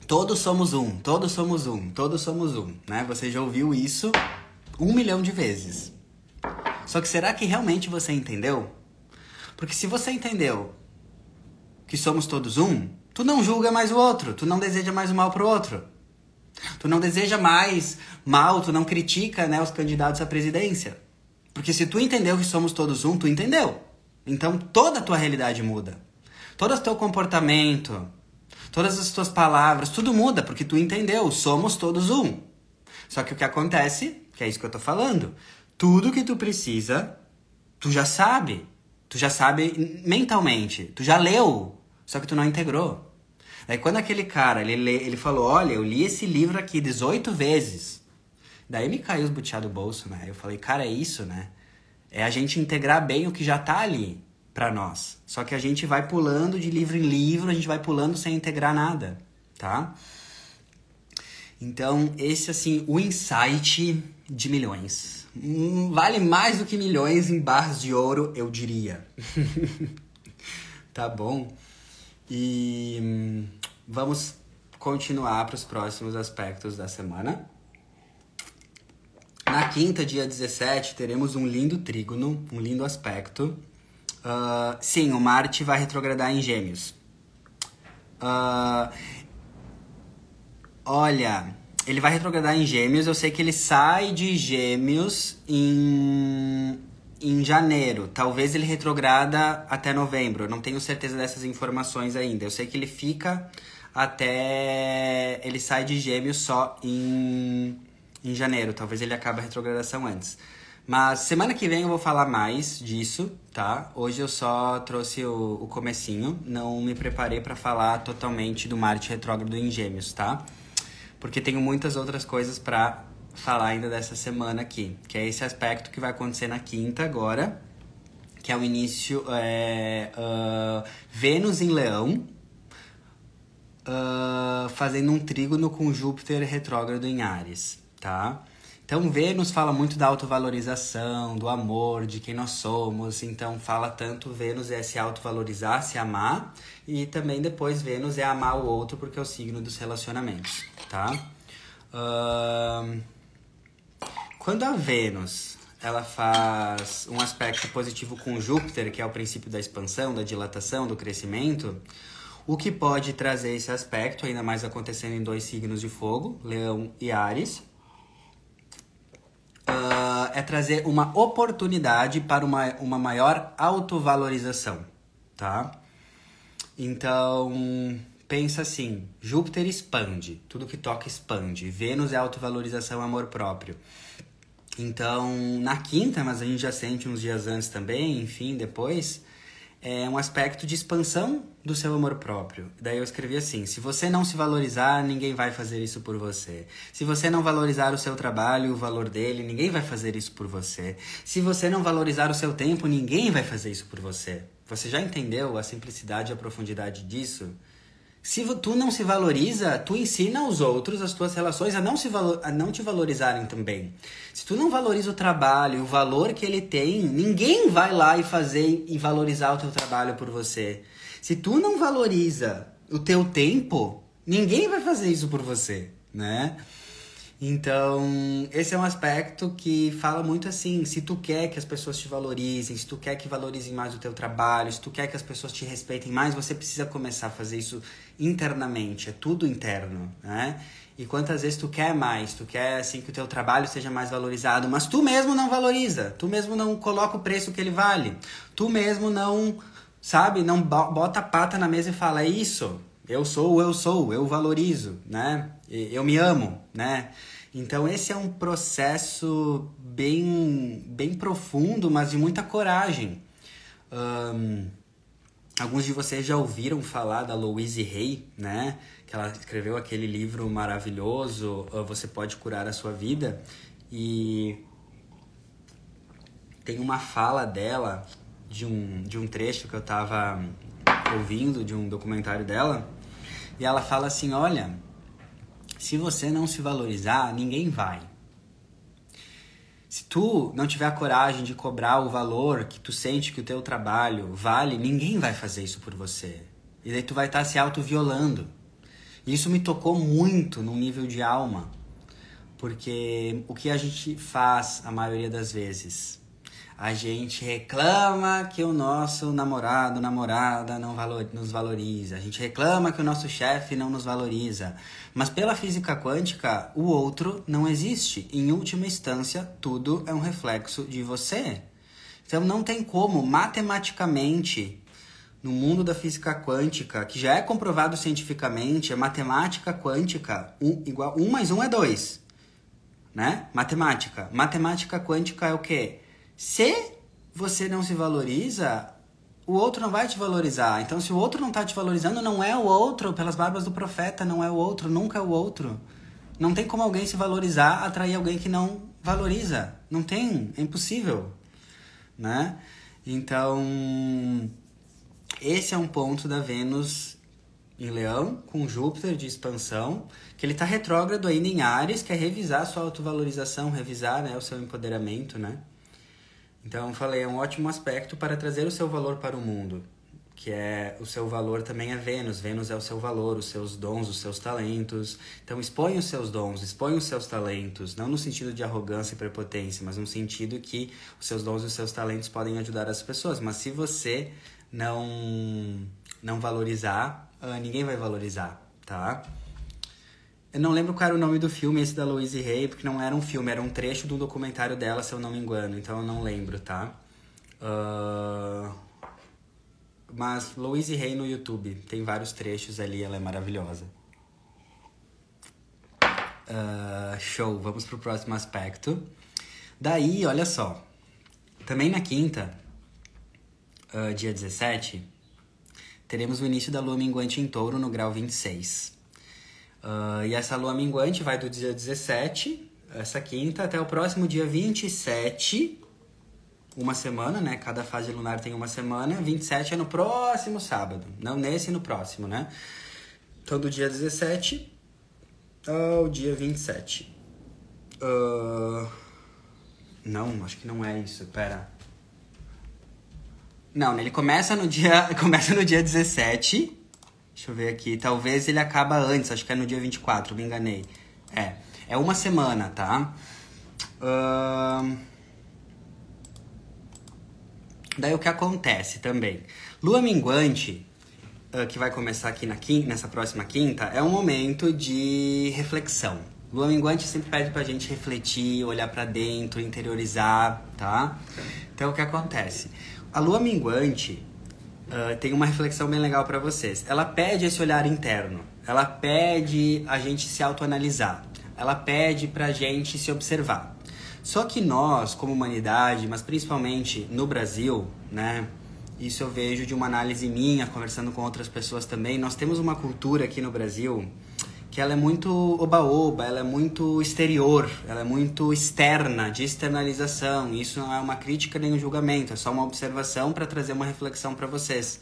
Todos somos um, todos somos um, todos somos um, né? Você já ouviu isso um milhão de vezes. Só que será que realmente você entendeu? Porque se você entendeu que somos todos um, tu não julga mais o outro, tu não deseja mais o mal pro outro. Tu não deseja mais mal, tu não critica né, os candidatos à presidência. Porque se tu entendeu que somos todos um, tu entendeu. Então toda a tua realidade muda. Todo o teu comportamento, todas as tuas palavras, tudo muda, porque tu entendeu, somos todos um. Só que o que acontece, que é isso que eu tô falando, tudo que tu precisa, tu já sabe. Tu já sabe mentalmente, tu já leu, só que tu não integrou. Daí quando aquele cara, ele, ele falou, olha, eu li esse livro aqui 18 vezes. Daí me caiu os butiá do bolso, né? Eu falei, cara, é isso, né? É a gente integrar bem o que já tá ali para nós. Só que a gente vai pulando de livro em livro, a gente vai pulando sem integrar nada, tá? Então, esse assim, o insight de milhões. Hum, vale mais do que milhões em barras de ouro, eu diria. tá bom? E hum, vamos continuar para os próximos aspectos da semana. Na quinta, dia 17, teremos um lindo trígono, um lindo aspecto. Uh, sim, o Marte vai retrogradar em Gêmeos. Uh, olha, ele vai retrogradar em Gêmeos. Eu sei que ele sai de Gêmeos em, em janeiro. Talvez ele retrograda até novembro. Não tenho certeza dessas informações ainda. Eu sei que ele fica até. Ele sai de Gêmeos só em, em janeiro. Talvez ele acabe a retrogradação antes. Mas semana que vem eu vou falar mais disso, tá? Hoje eu só trouxe o, o comecinho, não me preparei para falar totalmente do Marte retrógrado em Gêmeos, tá? porque tenho muitas outras coisas para falar ainda dessa semana aqui, que é esse aspecto que vai acontecer na quinta agora, que é o início é, uh, Vênus em Leão, uh, fazendo um trígono com Júpiter retrógrado em Ares, tá? Então, Vênus fala muito da autovalorização, do amor, de quem nós somos. Então, fala tanto Vênus é se autovalorizar, se amar. E também depois Vênus é amar o outro, porque é o signo dos relacionamentos, tá? Uh... Quando a Vênus ela faz um aspecto positivo com Júpiter, que é o princípio da expansão, da dilatação, do crescimento, o que pode trazer esse aspecto, ainda mais acontecendo em dois signos de fogo, Leão e Ares, uh, é trazer uma oportunidade para uma, uma maior autovalorização, tá? Então, pensa assim, Júpiter expande, tudo que toca expande. Vênus é autovalorização, amor próprio. Então, na quinta, mas a gente já sente uns dias antes também, enfim, depois, é um aspecto de expansão do seu amor próprio. Daí eu escrevi assim: se você não se valorizar, ninguém vai fazer isso por você. Se você não valorizar o seu trabalho, o valor dele, ninguém vai fazer isso por você. Se você não valorizar o seu tempo, ninguém vai fazer isso por você. Você já entendeu a simplicidade e a profundidade disso? Se tu não se valoriza, tu ensina os outros, as tuas relações, a não, se a não te valorizarem também. Se tu não valoriza o trabalho, o valor que ele tem, ninguém vai lá e fazer e valorizar o teu trabalho por você. Se tu não valoriza o teu tempo, ninguém vai fazer isso por você, né? Então, esse é um aspecto que fala muito assim, se tu quer que as pessoas te valorizem, se tu quer que valorizem mais o teu trabalho, se tu quer que as pessoas te respeitem mais, você precisa começar a fazer isso internamente, é tudo interno, né? E quantas vezes tu quer mais, tu quer assim que o teu trabalho seja mais valorizado, mas tu mesmo não valoriza, tu mesmo não coloca o preço que ele vale, tu mesmo não, sabe, não bota a pata na mesa e fala é isso, eu sou, eu sou, eu valorizo, né? Eu me amo, né? Então esse é um processo bem, bem profundo, mas de muita coragem. Um, alguns de vocês já ouviram falar da Louise Hay, né? Que ela escreveu aquele livro maravilhoso, Você Pode Curar a Sua Vida. E tem uma fala dela, de um, de um trecho que eu estava ouvindo, de um documentário dela, e ela fala assim: olha, se você não se valorizar, ninguém vai. Se tu não tiver a coragem de cobrar o valor que tu sente que o teu trabalho vale, ninguém vai fazer isso por você. E daí tu vai estar se autoviolando. E isso me tocou muito no nível de alma. Porque o que a gente faz a maioria das vezes? A gente reclama que o nosso namorado, namorada não valor, nos valoriza. A gente reclama que o nosso chefe não nos valoriza. Mas pela física quântica, o outro não existe. Em última instância, tudo é um reflexo de você. Então não tem como matematicamente no mundo da física quântica, que já é comprovado cientificamente, é matemática quântica, um, igual, um mais um é dois. Né? Matemática. Matemática quântica é o quê? Se você não se valoriza, o outro não vai te valorizar. Então, se o outro não está te valorizando, não é o outro. Pelas barbas do profeta, não é o outro, nunca é o outro. Não tem como alguém se valorizar, atrair alguém que não valoriza. Não tem, é impossível. né? Então, esse é um ponto da Vênus em Leão, com Júpiter de expansão, que ele está retrógrado ainda em Ares, que é revisar a sua autovalorização, revisar né, o seu empoderamento, né? Então, falei, é um ótimo aspecto para trazer o seu valor para o mundo, que é o seu valor também é Vênus. Vênus é o seu valor, os seus dons, os seus talentos. Então, expõe os seus dons, expõe os seus talentos, não no sentido de arrogância e prepotência, mas no sentido que os seus dons e os seus talentos podem ajudar as pessoas. Mas se você não não valorizar, uh, ninguém vai valorizar, tá? Eu não lembro qual era o nome do filme, esse da Louise Hay, porque não era um filme, era um trecho do documentário dela, se eu não me engano, então eu não lembro, tá? Uh... Mas Louise Hay no YouTube, tem vários trechos ali, ela é maravilhosa. Uh, show, vamos pro próximo aspecto. Daí, olha só, também na quinta, uh, dia 17, teremos o início da lua minguante em touro no grau 26. Uh, e essa lua minguante vai do dia 17, essa quinta, até o próximo dia 27, uma semana, né? Cada fase lunar tem uma semana. 27 é no próximo sábado, não nesse no próximo, né? Então, do dia 17 ao dia 27. Uh... Não, acho que não é isso, pera. Não, ele começa no dia, começa no dia 17 Deixa eu ver aqui. Talvez ele acaba antes, acho que é no dia 24, me enganei. É. É uma semana, tá? Uh... Daí o que acontece também? Lua minguante, uh, que vai começar aqui na quinta, nessa próxima quinta, é um momento de reflexão. Lua minguante sempre pede pra gente refletir, olhar para dentro, interiorizar, tá? Então o que acontece? A lua minguante, uh, tem uma reflexão bem legal para vocês. Ela pede esse olhar interno, ela pede a gente se autoanalisar, ela pede pra gente se observar. Só que nós, como humanidade, mas principalmente no Brasil, né? Isso eu vejo de uma análise minha, conversando com outras pessoas também. Nós temos uma cultura aqui no Brasil que ela é muito oba-oba, ela é muito exterior, ela é muito externa, de externalização. Isso não é uma crítica nem um julgamento, é só uma observação para trazer uma reflexão para vocês.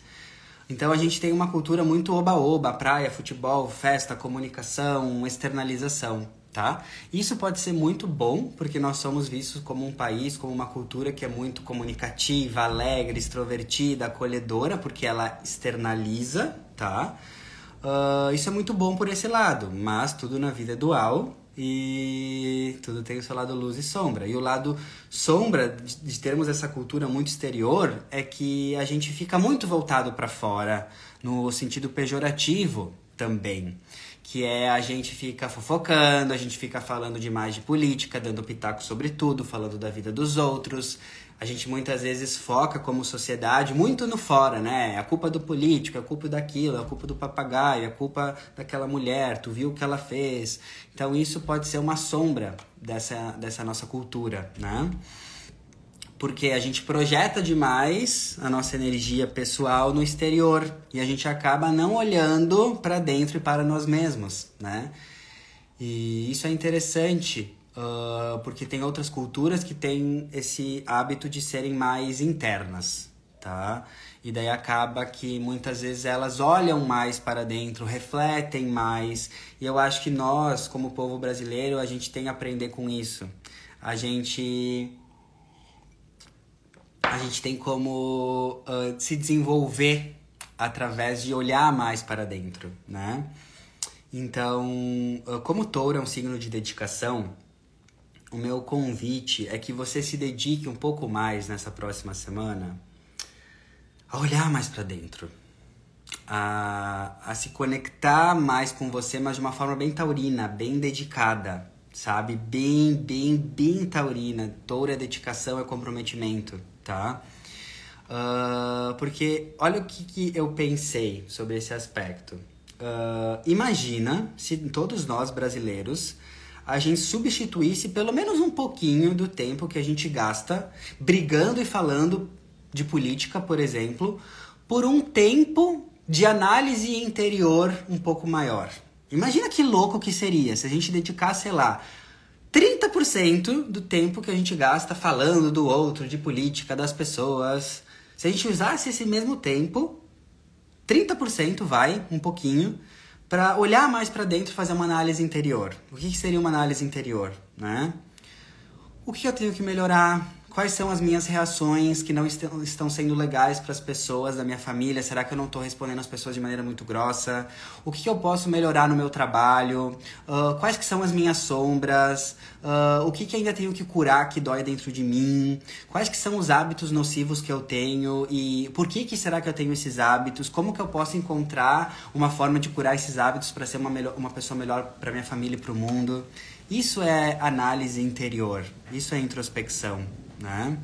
Então a gente tem uma cultura muito oba-oba, praia, futebol, festa, comunicação, externalização, tá? Isso pode ser muito bom, porque nós somos vistos como um país, como uma cultura que é muito comunicativa, alegre, extrovertida, acolhedora, porque ela externaliza, tá? Uh, isso é muito bom por esse lado, mas tudo na vida é dual e tudo tem o seu lado luz e sombra. E o lado sombra de, termos essa cultura muito exterior é que a gente fica muito voltado para fora, no sentido pejorativo também que é a gente fica fofocando, a gente fica falando demais de política, dando pitaco sobre tudo, falando da vida dos outros, a gente muitas vezes foca como sociedade muito no fora, né? É a culpa do político, é a culpa daquilo, é a culpa do papagaio, a culpa daquela mulher, tu viu o que ela fez. Então isso pode ser uma sombra dessa, dessa nossa cultura, né? Porque a gente projeta demais a nossa energia pessoal no exterior e a gente acaba não olhando para dentro e para nós mesmos, né? E isso é interessante uh, porque tem outras culturas que têm esse hábito de serem mais internas, tá? E daí acaba que muitas vezes elas olham mais para dentro, refletem mais. E eu acho que nós, como povo brasileiro, a gente tem que aprender com isso. A gente a gente tem como uh, se desenvolver através de olhar mais para dentro, né? Então, uh, como touro é um signo de dedicação, o meu convite é que você se dedique um pouco mais nessa próxima semana a olhar mais para dentro, a, a se conectar mais com você, mas de uma forma bem taurina, bem dedicada, sabe? Bem, bem, bem taurina. Touro é dedicação, é comprometimento, tá? Uh, porque olha o que, que eu pensei sobre esse aspecto. Uh, imagina se todos nós brasileiros a gente substituísse pelo menos um pouquinho do tempo que a gente gasta brigando e falando de política, por exemplo, por um tempo de análise interior um pouco maior. Imagina que louco que seria se a gente dedicasse, sei lá, 30% do tempo que a gente gasta falando do outro, de política, das pessoas. Se a gente usasse esse mesmo tempo, 30% vai, um pouquinho, para olhar mais para dentro e fazer uma análise interior. O que, que seria uma análise interior, né? O que eu tenho que melhorar? Quais são as minhas reações que não estão sendo legais para as pessoas da minha família? Será que eu não estou respondendo as pessoas de maneira muito grossa? O que, que eu posso melhorar no meu trabalho? Uh, quais que são as minhas sombras? Uh, o que, que ainda tenho que curar que dói dentro de mim? Quais que são os hábitos nocivos que eu tenho? E por que, que será que eu tenho esses hábitos? Como que eu posso encontrar uma forma de curar esses hábitos para ser uma, uma pessoa melhor para minha família e para o mundo? Isso é análise interior, isso é introspecção né?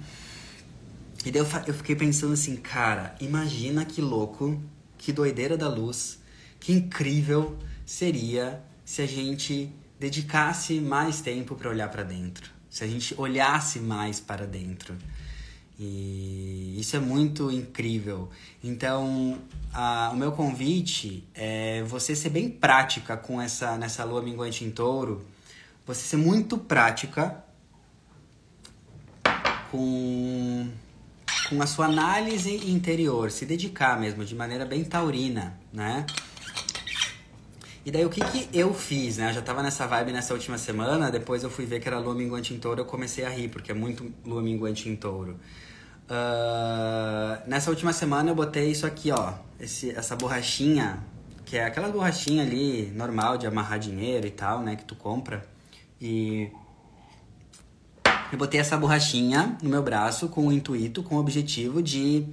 E daí eu, eu fiquei pensando assim, cara, imagina que louco, que doideira da luz, que incrível seria se a gente dedicasse mais tempo para olhar para dentro, se a gente olhasse mais para dentro. E isso é muito incrível. Então, a, o meu convite é você ser bem prática com essa nessa lua minguante em touro, você ser muito prática com, com a sua análise interior, se dedicar mesmo, de maneira bem taurina, né? E daí o que que eu fiz, né? Eu já tava nessa vibe nessa última semana, depois eu fui ver que era lua minguante em touro, eu comecei a rir, porque é muito lua minguante em touro. Uh, nessa última semana eu botei isso aqui, ó, esse, essa borrachinha, que é aquela borrachinha ali normal de amarrar dinheiro e tal, né, que tu compra. E eu botei essa borrachinha no meu braço com o intuito, com o objetivo de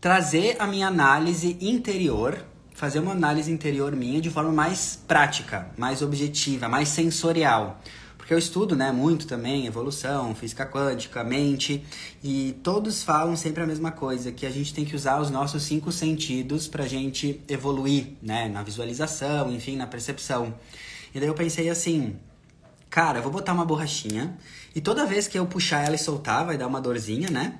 trazer a minha análise interior, fazer uma análise interior minha de forma mais prática, mais objetiva, mais sensorial. Porque eu estudo, né, muito também evolução, física quântica, mente, e todos falam sempre a mesma coisa, que a gente tem que usar os nossos cinco sentidos pra gente evoluir, né, na visualização, enfim, na percepção. E daí eu pensei assim, cara, eu vou botar uma borrachinha e toda vez que eu puxar ela e soltar, vai dar uma dorzinha, né?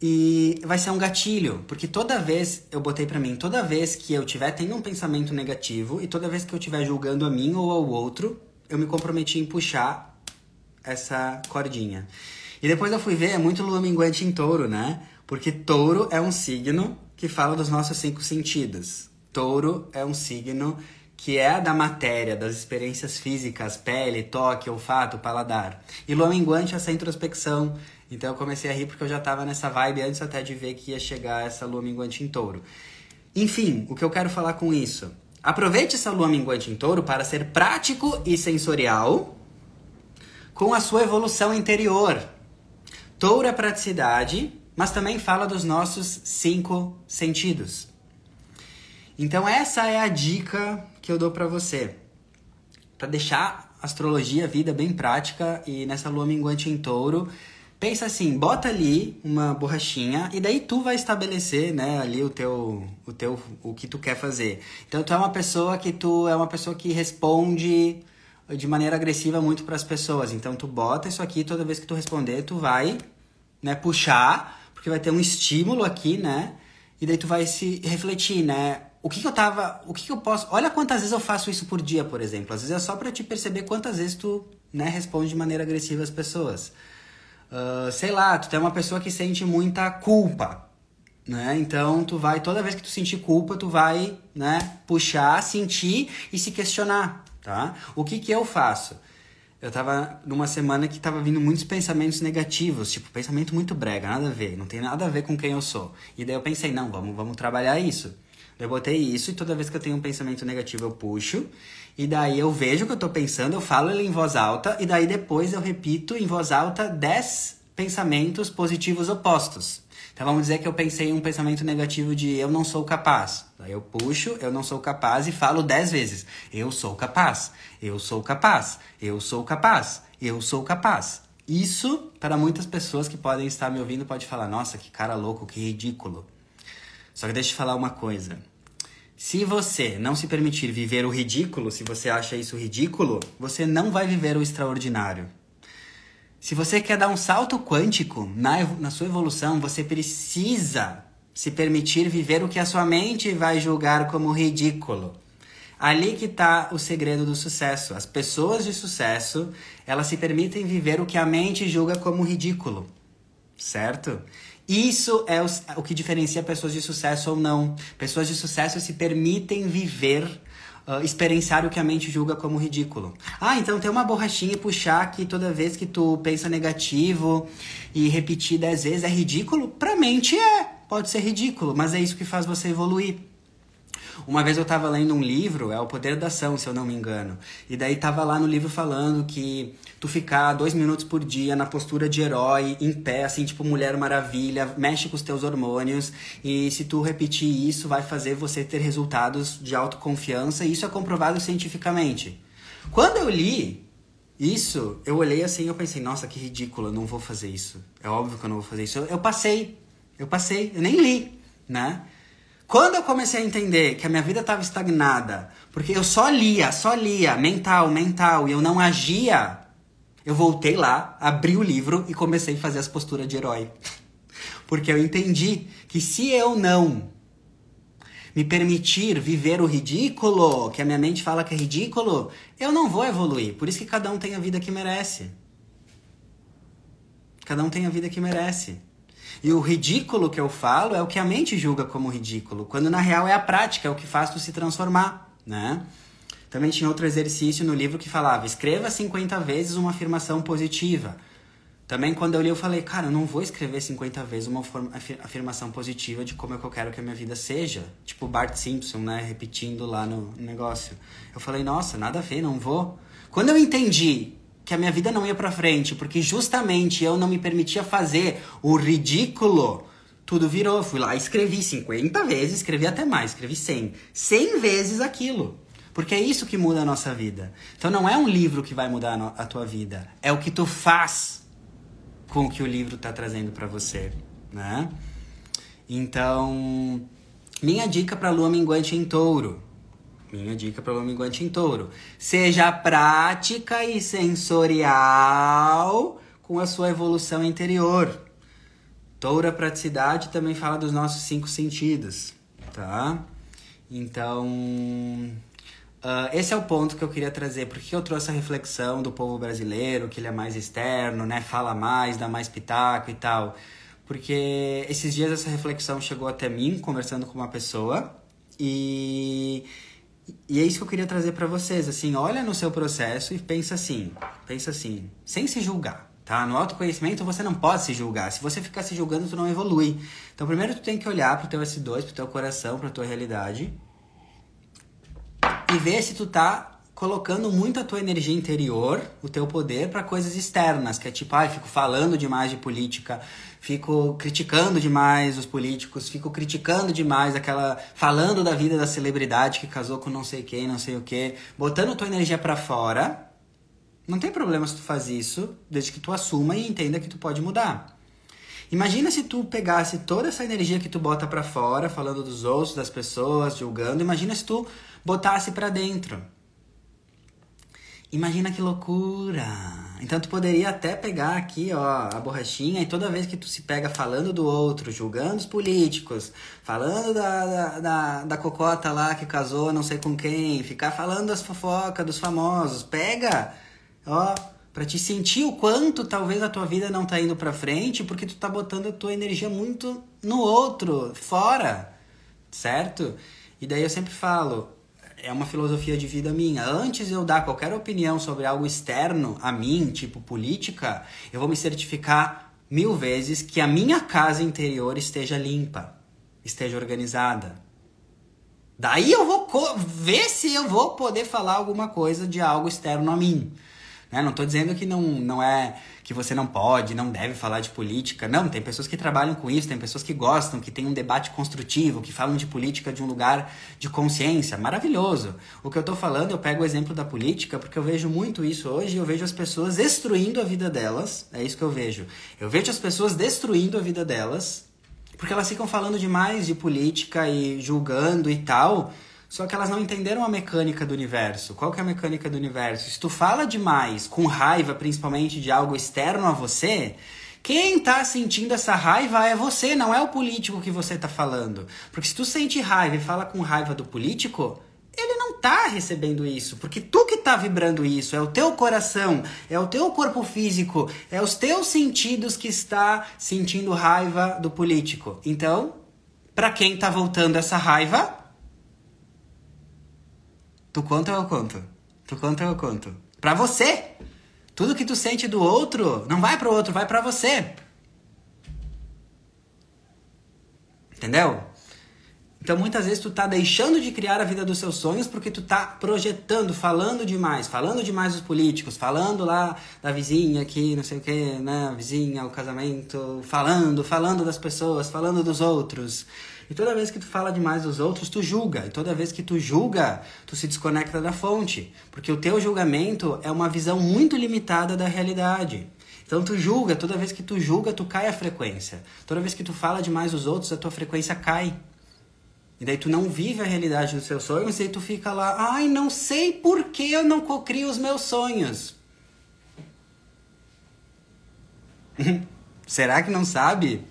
E vai ser um gatilho, porque toda vez, eu botei pra mim, toda vez que eu tiver tendo um pensamento negativo e toda vez que eu estiver julgando a mim ou ao outro, eu me comprometi em puxar essa cordinha. E depois eu fui ver, é muito lua minguante em touro, né? Porque touro é um signo que fala dos nossos cinco sentidos. Touro é um signo que é a da matéria, das experiências físicas, pele, toque, olfato, paladar. E lua minguante essa introspecção. Então eu comecei a rir porque eu já estava nessa vibe antes até de ver que ia chegar essa lua minguante em touro. Enfim, o que eu quero falar com isso? Aproveite essa lua minguante em touro para ser prático e sensorial com a sua evolução interior. Touro é praticidade, mas também fala dos nossos cinco sentidos. Então essa é a dica que eu dou para você. Para deixar a astrologia, a vida bem prática e nessa lua minguante em touro, pensa assim, bota ali uma borrachinha e daí tu vai estabelecer, né, ali o teu o teu o que tu quer fazer. Então tu é uma pessoa que tu é uma pessoa que responde de maneira agressiva muito para as pessoas. Então tu bota isso aqui, toda vez que tu responder, tu vai, né, puxar, porque vai ter um estímulo aqui, né? E daí tu vai se refletir, né? O que, que eu tava. O que, que eu posso. Olha quantas vezes eu faço isso por dia, por exemplo. Às vezes é só para te perceber quantas vezes tu né, responde de maneira agressiva às pessoas. Uh, sei lá, tu tem uma pessoa que sente muita culpa. Né? Então tu vai, toda vez que tu sentir culpa, tu vai né, puxar, sentir e se questionar. Tá? O que, que eu faço? Eu tava numa semana que tava vindo muitos pensamentos negativos, tipo, pensamento muito brega, nada a ver, não tem nada a ver com quem eu sou. E daí eu pensei, não, vamos, vamos trabalhar isso. Eu botei isso e toda vez que eu tenho um pensamento negativo eu puxo. E daí eu vejo o que eu tô pensando, eu falo ele em voz alta. E daí depois eu repito em voz alta 10 pensamentos positivos opostos. Então vamos dizer que eu pensei um pensamento negativo de eu não sou capaz. Daí eu puxo, eu não sou capaz e falo 10 vezes. Eu sou capaz, eu sou capaz, eu sou capaz, eu sou capaz. Isso, para muitas pessoas que podem estar me ouvindo, pode falar: nossa, que cara louco, que ridículo. Só que deixa eu te falar uma coisa. Se você não se permitir viver o ridículo, se você acha isso ridículo, você não vai viver o extraordinário. Se você quer dar um salto quântico na, na sua evolução, você precisa se permitir viver o que a sua mente vai julgar como ridículo. Ali que tá o segredo do sucesso. As pessoas de sucesso, elas se permitem viver o que a mente julga como ridículo. Certo? Isso é o, o que diferencia pessoas de sucesso ou não. Pessoas de sucesso se permitem viver uh, experienciar o que a mente julga como ridículo. Ah, então tem uma borrachinha e puxar que toda vez que tu pensa negativo e repetir dez vezes é ridículo? Pra mente é, pode ser ridículo, mas é isso que faz você evoluir. Uma vez eu estava lendo um livro, é O Poder da Ação, se eu não me engano. E daí tava lá no livro falando que tu ficar dois minutos por dia na postura de herói, em pé, assim, tipo Mulher Maravilha, mexe com os teus hormônios. E se tu repetir isso, vai fazer você ter resultados de autoconfiança. E isso é comprovado cientificamente. Quando eu li isso, eu olhei assim e eu pensei, nossa, que ridículo, eu não vou fazer isso. É óbvio que eu não vou fazer isso. Eu, eu passei, eu passei, eu nem li, né? Quando eu comecei a entender que a minha vida estava estagnada, porque eu só lia, só lia, mental, mental, e eu não agia, eu voltei lá, abri o livro e comecei a fazer as posturas de herói. Porque eu entendi que se eu não me permitir viver o ridículo, que a minha mente fala que é ridículo, eu não vou evoluir. Por isso que cada um tem a vida que merece. Cada um tem a vida que merece. E o ridículo que eu falo é o que a mente julga como ridículo, quando na real é a prática, é o que faz tu se transformar, né? Também tinha outro exercício no livro que falava: escreva 50 vezes uma afirmação positiva. Também quando eu li eu falei, cara, eu não vou escrever 50 vezes uma afirmação positiva de como é que eu quero que a minha vida seja. Tipo Bart Simpson, né, repetindo lá no negócio. Eu falei, nossa, nada a ver, não vou. Quando eu entendi que a minha vida não ia para frente, porque justamente eu não me permitia fazer o ridículo. Tudo virou, fui lá, escrevi 50 vezes, escrevi até mais, escrevi 100. 100 vezes aquilo. Porque é isso que muda a nossa vida. Então não é um livro que vai mudar a tua vida, é o que tu faz com o que o livro está trazendo para você, né? Então, minha dica para lua minguante em touro minha dica para o minguante em touro. Seja prática e sensorial com a sua evolução interior. Touro, a praticidade, também fala dos nossos cinco sentidos, tá? Então, uh, esse é o ponto que eu queria trazer. Por que eu trouxe a reflexão do povo brasileiro, que ele é mais externo, né? Fala mais, dá mais pitaco e tal. Porque esses dias essa reflexão chegou até mim, conversando com uma pessoa, e e é isso que eu queria trazer para vocês, assim, olha no seu processo e pensa assim, pensa assim, sem se julgar, tá? No autoconhecimento você não pode se julgar. Se você ficar se julgando, tu não evolui. Então, primeiro tu tem que olhar pro teu S2, pro teu coração, pra tua realidade e ver se tu tá colocando muito a tua energia interior, o teu poder para coisas externas, que é tipo, ai, ah, fico falando demais de política, fico criticando demais os políticos, fico criticando demais aquela falando da vida da celebridade que casou com não sei quem, não sei o que, botando tua energia para fora. Não tem problema se tu faz isso, desde que tu assuma e entenda que tu pode mudar. Imagina se tu pegasse toda essa energia que tu bota para fora, falando dos outros, das pessoas, julgando, imagina se tu botasse para dentro Imagina que loucura! Então tu poderia até pegar aqui, ó, a borrachinha e toda vez que tu se pega falando do outro, julgando os políticos, falando da, da, da, da cocota lá que casou não sei com quem, ficar falando das fofocas dos famosos, pega, ó, para te sentir o quanto talvez a tua vida não tá indo para frente porque tu tá botando a tua energia muito no outro, fora, certo? E daí eu sempre falo, é uma filosofia de vida minha. Antes de eu dar qualquer opinião sobre algo externo a mim, tipo política, eu vou me certificar mil vezes que a minha casa interior esteja limpa, esteja organizada. Daí eu vou ver se eu vou poder falar alguma coisa de algo externo a mim. Né? Não estou dizendo que não, não é que você não pode, não deve falar de política. Não, tem pessoas que trabalham com isso, tem pessoas que gostam, que tem um debate construtivo, que falam de política de um lugar de consciência. Maravilhoso. O que eu estou falando, eu pego o exemplo da política, porque eu vejo muito isso hoje, eu vejo as pessoas destruindo a vida delas. É isso que eu vejo. Eu vejo as pessoas destruindo a vida delas, porque elas ficam falando demais de política e julgando e tal. Só que elas não entenderam a mecânica do universo. Qual que é a mecânica do universo? Se tu fala demais, com raiva principalmente de algo externo a você, quem tá sentindo essa raiva é você, não é o político que você tá falando. Porque se tu sente raiva e fala com raiva do político, ele não tá recebendo isso, porque tu que tá vibrando isso, é o teu coração, é o teu corpo físico, é os teus sentidos que está sentindo raiva do político. Então, para quem tá voltando essa raiva, tu conta ou eu conto? Tu conta ou eu conto? Pra você! Tudo que tu sente do outro não vai pro outro, vai para você. Entendeu? Então muitas vezes tu tá deixando de criar a vida dos seus sonhos porque tu tá projetando, falando demais, falando demais dos políticos, falando lá da vizinha aqui, não sei o que, né, vizinha, o casamento, falando, falando das pessoas, falando dos outros. E toda vez que tu fala demais dos outros, tu julga. E toda vez que tu julga, tu se desconecta da fonte, porque o teu julgamento é uma visão muito limitada da realidade. Então tu julga, toda vez que tu julga, tu cai a frequência. Toda vez que tu fala demais dos outros, a tua frequência cai. E daí tu não vive a realidade dos seus sonhos, e tu fica lá, ai, não sei por que eu não cocrio os meus sonhos. Será que não sabe?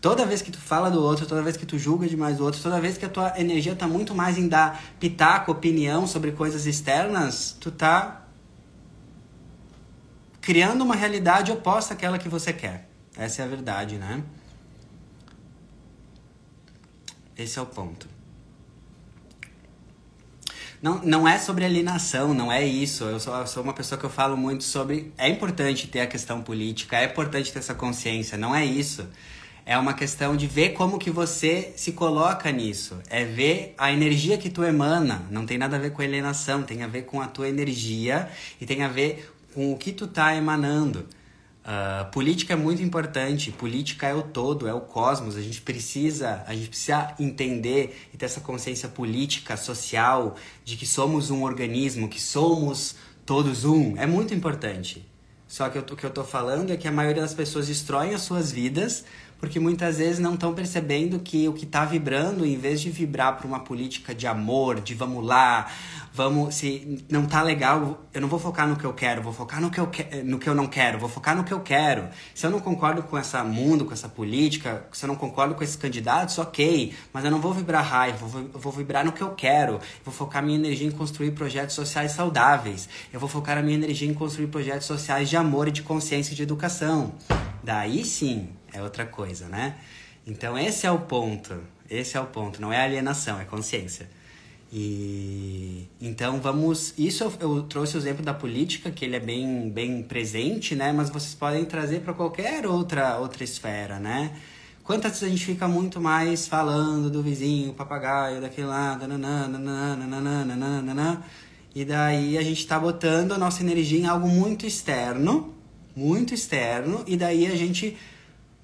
Toda vez que tu fala do outro, toda vez que tu julga demais o outro, toda vez que a tua energia tá muito mais em dar pitaco, opinião sobre coisas externas, tu tá criando uma realidade oposta àquela que você quer. Essa é a verdade, né? Esse é o ponto. Não, não é sobre alienação, não é isso. Eu sou, eu sou uma pessoa que eu falo muito sobre. É importante ter a questão política, é importante ter essa consciência, não é isso. É uma questão de ver como que você se coloca nisso. É ver a energia que tu emana. Não tem nada a ver com alienação, tem a ver com a tua energia e tem a ver com o que tu tá emanando. Uh, política é muito importante. Política é o todo, é o cosmos. A gente precisa, a gente precisa entender e ter essa consciência política, social, de que somos um organismo, que somos todos um. É muito importante. Só que o que eu estou falando é que a maioria das pessoas destroem as suas vidas porque muitas vezes não estão percebendo que o que está vibrando, em vez de vibrar para uma política de amor, de vamos lá, vamos, se não tá legal, eu não vou focar no que eu quero, vou focar no que eu, que, no que eu não quero, vou focar no que eu quero. Se eu não concordo com essa mundo, com essa política, se eu não concordo com esses candidatos, ok, mas eu não vou vibrar raiva, vou, vou vibrar no que eu quero, vou focar minha energia em construir projetos sociais saudáveis, eu vou focar a minha energia em construir projetos sociais de amor e de consciência e de educação. Daí sim, é outra coisa, né? Então esse é o ponto. Esse é o ponto. Não é alienação, é consciência. E então vamos. Isso eu, eu, trouxe o exemplo da política, que ele é bem, bem presente, né? Mas vocês podem trazer para qualquer outra, outra esfera, né? Quantas vezes a gente fica muito mais falando do vizinho, papagaio, daquele lá, nananana, e daí a gente tá botando a nossa energia em algo muito externo, muito externo, e daí a gente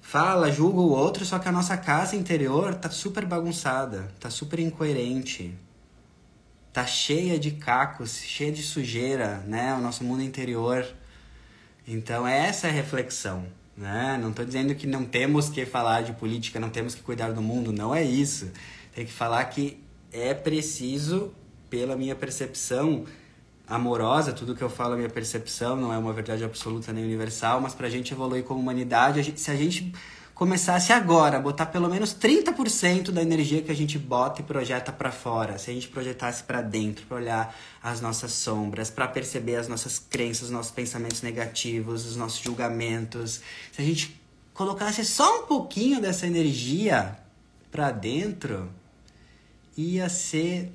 fala, julga o outro, só que a nossa casa interior tá super bagunçada, tá super incoerente. Tá cheia de cacos, cheia de sujeira, né? O nosso mundo interior. Então essa é a reflexão, né? Não estou dizendo que não temos que falar de política, não temos que cuidar do mundo, não é isso. Tem que falar que é preciso, pela minha percepção, amorosa, tudo que eu falo é minha percepção, não é uma verdade absoluta nem universal, mas para a gente evoluir como humanidade, a gente, se a gente começasse agora a botar pelo menos 30% da energia que a gente bota e projeta para fora, se a gente projetasse para dentro, para olhar as nossas sombras, para perceber as nossas crenças, os nossos pensamentos negativos, os nossos julgamentos, se a gente colocasse só um pouquinho dessa energia para dentro, ia ser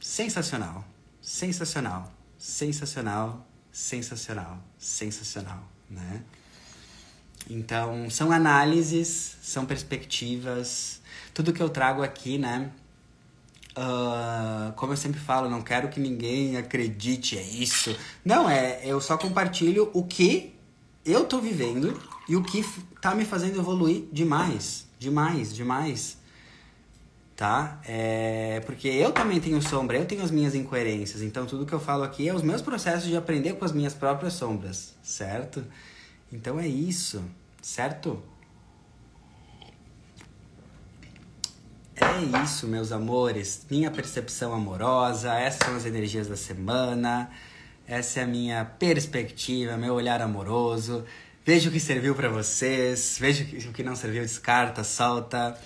sensacional, sensacional sensacional, sensacional, sensacional, né? Então, são análises, são perspectivas, tudo que eu trago aqui, né? Uh, como eu sempre falo, não quero que ninguém acredite, é isso. Não, é, eu só compartilho o que eu tô vivendo e o que tá me fazendo evoluir demais, demais, demais tá? É porque eu também tenho sombra, eu tenho as minhas incoerências, então tudo que eu falo aqui é os meus processos de aprender com as minhas próprias sombras, certo? Então é isso, certo? É isso, meus amores. Minha percepção amorosa, essas são as energias da semana. Essa é a minha perspectiva, meu olhar amoroso. Veja o que serviu para vocês, veja o que não serviu, descarta, solta.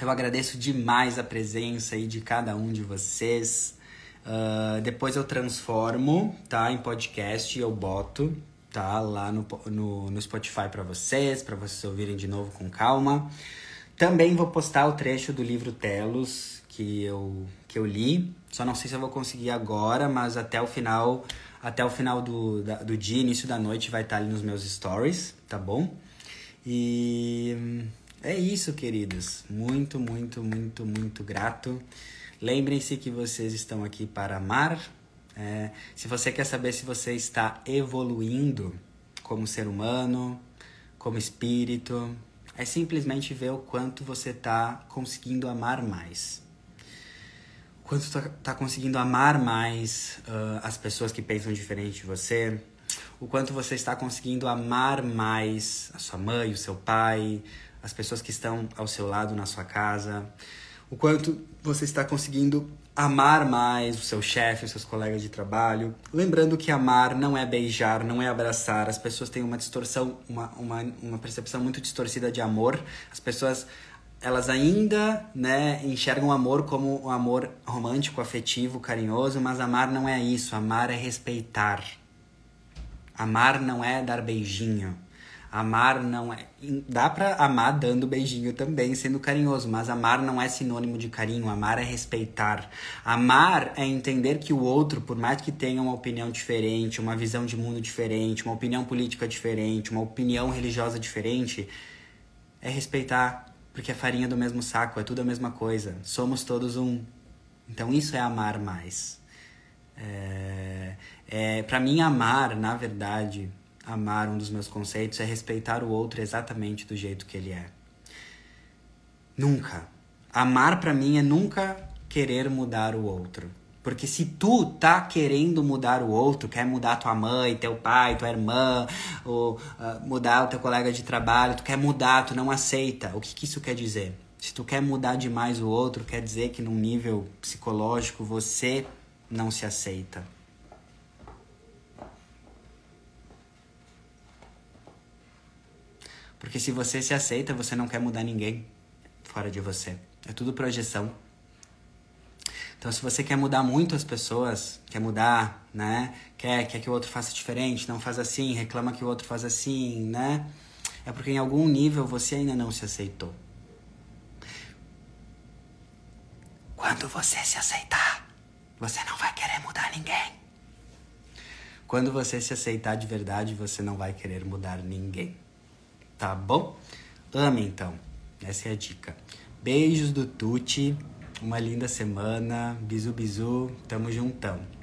Eu agradeço demais a presença aí de cada um de vocês. Uh, depois eu transformo, tá? Em podcast e eu boto, tá? Lá no, no, no Spotify para vocês, para vocês ouvirem de novo com calma. Também vou postar o trecho do livro Telos que eu, que eu li. Só não sei se eu vou conseguir agora, mas até o final, até o final do, da, do dia, início da noite, vai estar ali nos meus stories, tá bom? E é isso, queridos. Muito, muito, muito, muito grato. Lembrem-se que vocês estão aqui para amar. É, se você quer saber se você está evoluindo como ser humano, como espírito, é simplesmente ver o quanto você está conseguindo amar mais. O quanto está tá conseguindo amar mais uh, as pessoas que pensam diferente de você. O quanto você está conseguindo amar mais a sua mãe, o seu pai, as pessoas que estão ao seu lado na sua casa o quanto você está conseguindo amar mais o seu chefe, os seus colegas de trabalho. Lembrando que amar não é beijar, não é abraçar. As pessoas têm uma distorção, uma, uma, uma percepção muito distorcida de amor. As pessoas elas ainda né, enxergam o amor como um amor romântico, afetivo, carinhoso, mas amar não é isso. Amar é respeitar. Amar não é dar beijinho. Amar não é. Dá pra amar dando beijinho também, sendo carinhoso, mas amar não é sinônimo de carinho. Amar é respeitar. Amar é entender que o outro, por mais que tenha uma opinião diferente, uma visão de mundo diferente, uma opinião política diferente, uma opinião religiosa diferente, é respeitar, porque é farinha do mesmo saco, é tudo a mesma coisa. Somos todos um. Então isso é amar mais. É, é, para mim, amar, na verdade, amar, um dos meus conceitos é respeitar o outro exatamente do jeito que ele é. Nunca. Amar para mim é nunca querer mudar o outro. Porque se tu tá querendo mudar o outro, quer mudar tua mãe, teu pai, tua irmã, ou uh, mudar o teu colega de trabalho, tu quer mudar, tu não aceita. O que, que isso quer dizer? Se tu quer mudar demais o outro, quer dizer que num nível psicológico você não se aceita. Porque se você se aceita, você não quer mudar ninguém fora de você. É tudo projeção. Então, se você quer mudar muito as pessoas, quer mudar, né? Quer, quer que o outro faça diferente, não faz assim, reclama que o outro faz assim, né? É porque em algum nível você ainda não se aceitou. Quando você se aceitar, você não vai querer mudar ninguém. Quando você se aceitar de verdade, você não vai querer mudar ninguém tá bom? Ame então. Essa é a dica. Beijos do Tuti. Uma linda semana. Bisu, bisu. Tamo juntão.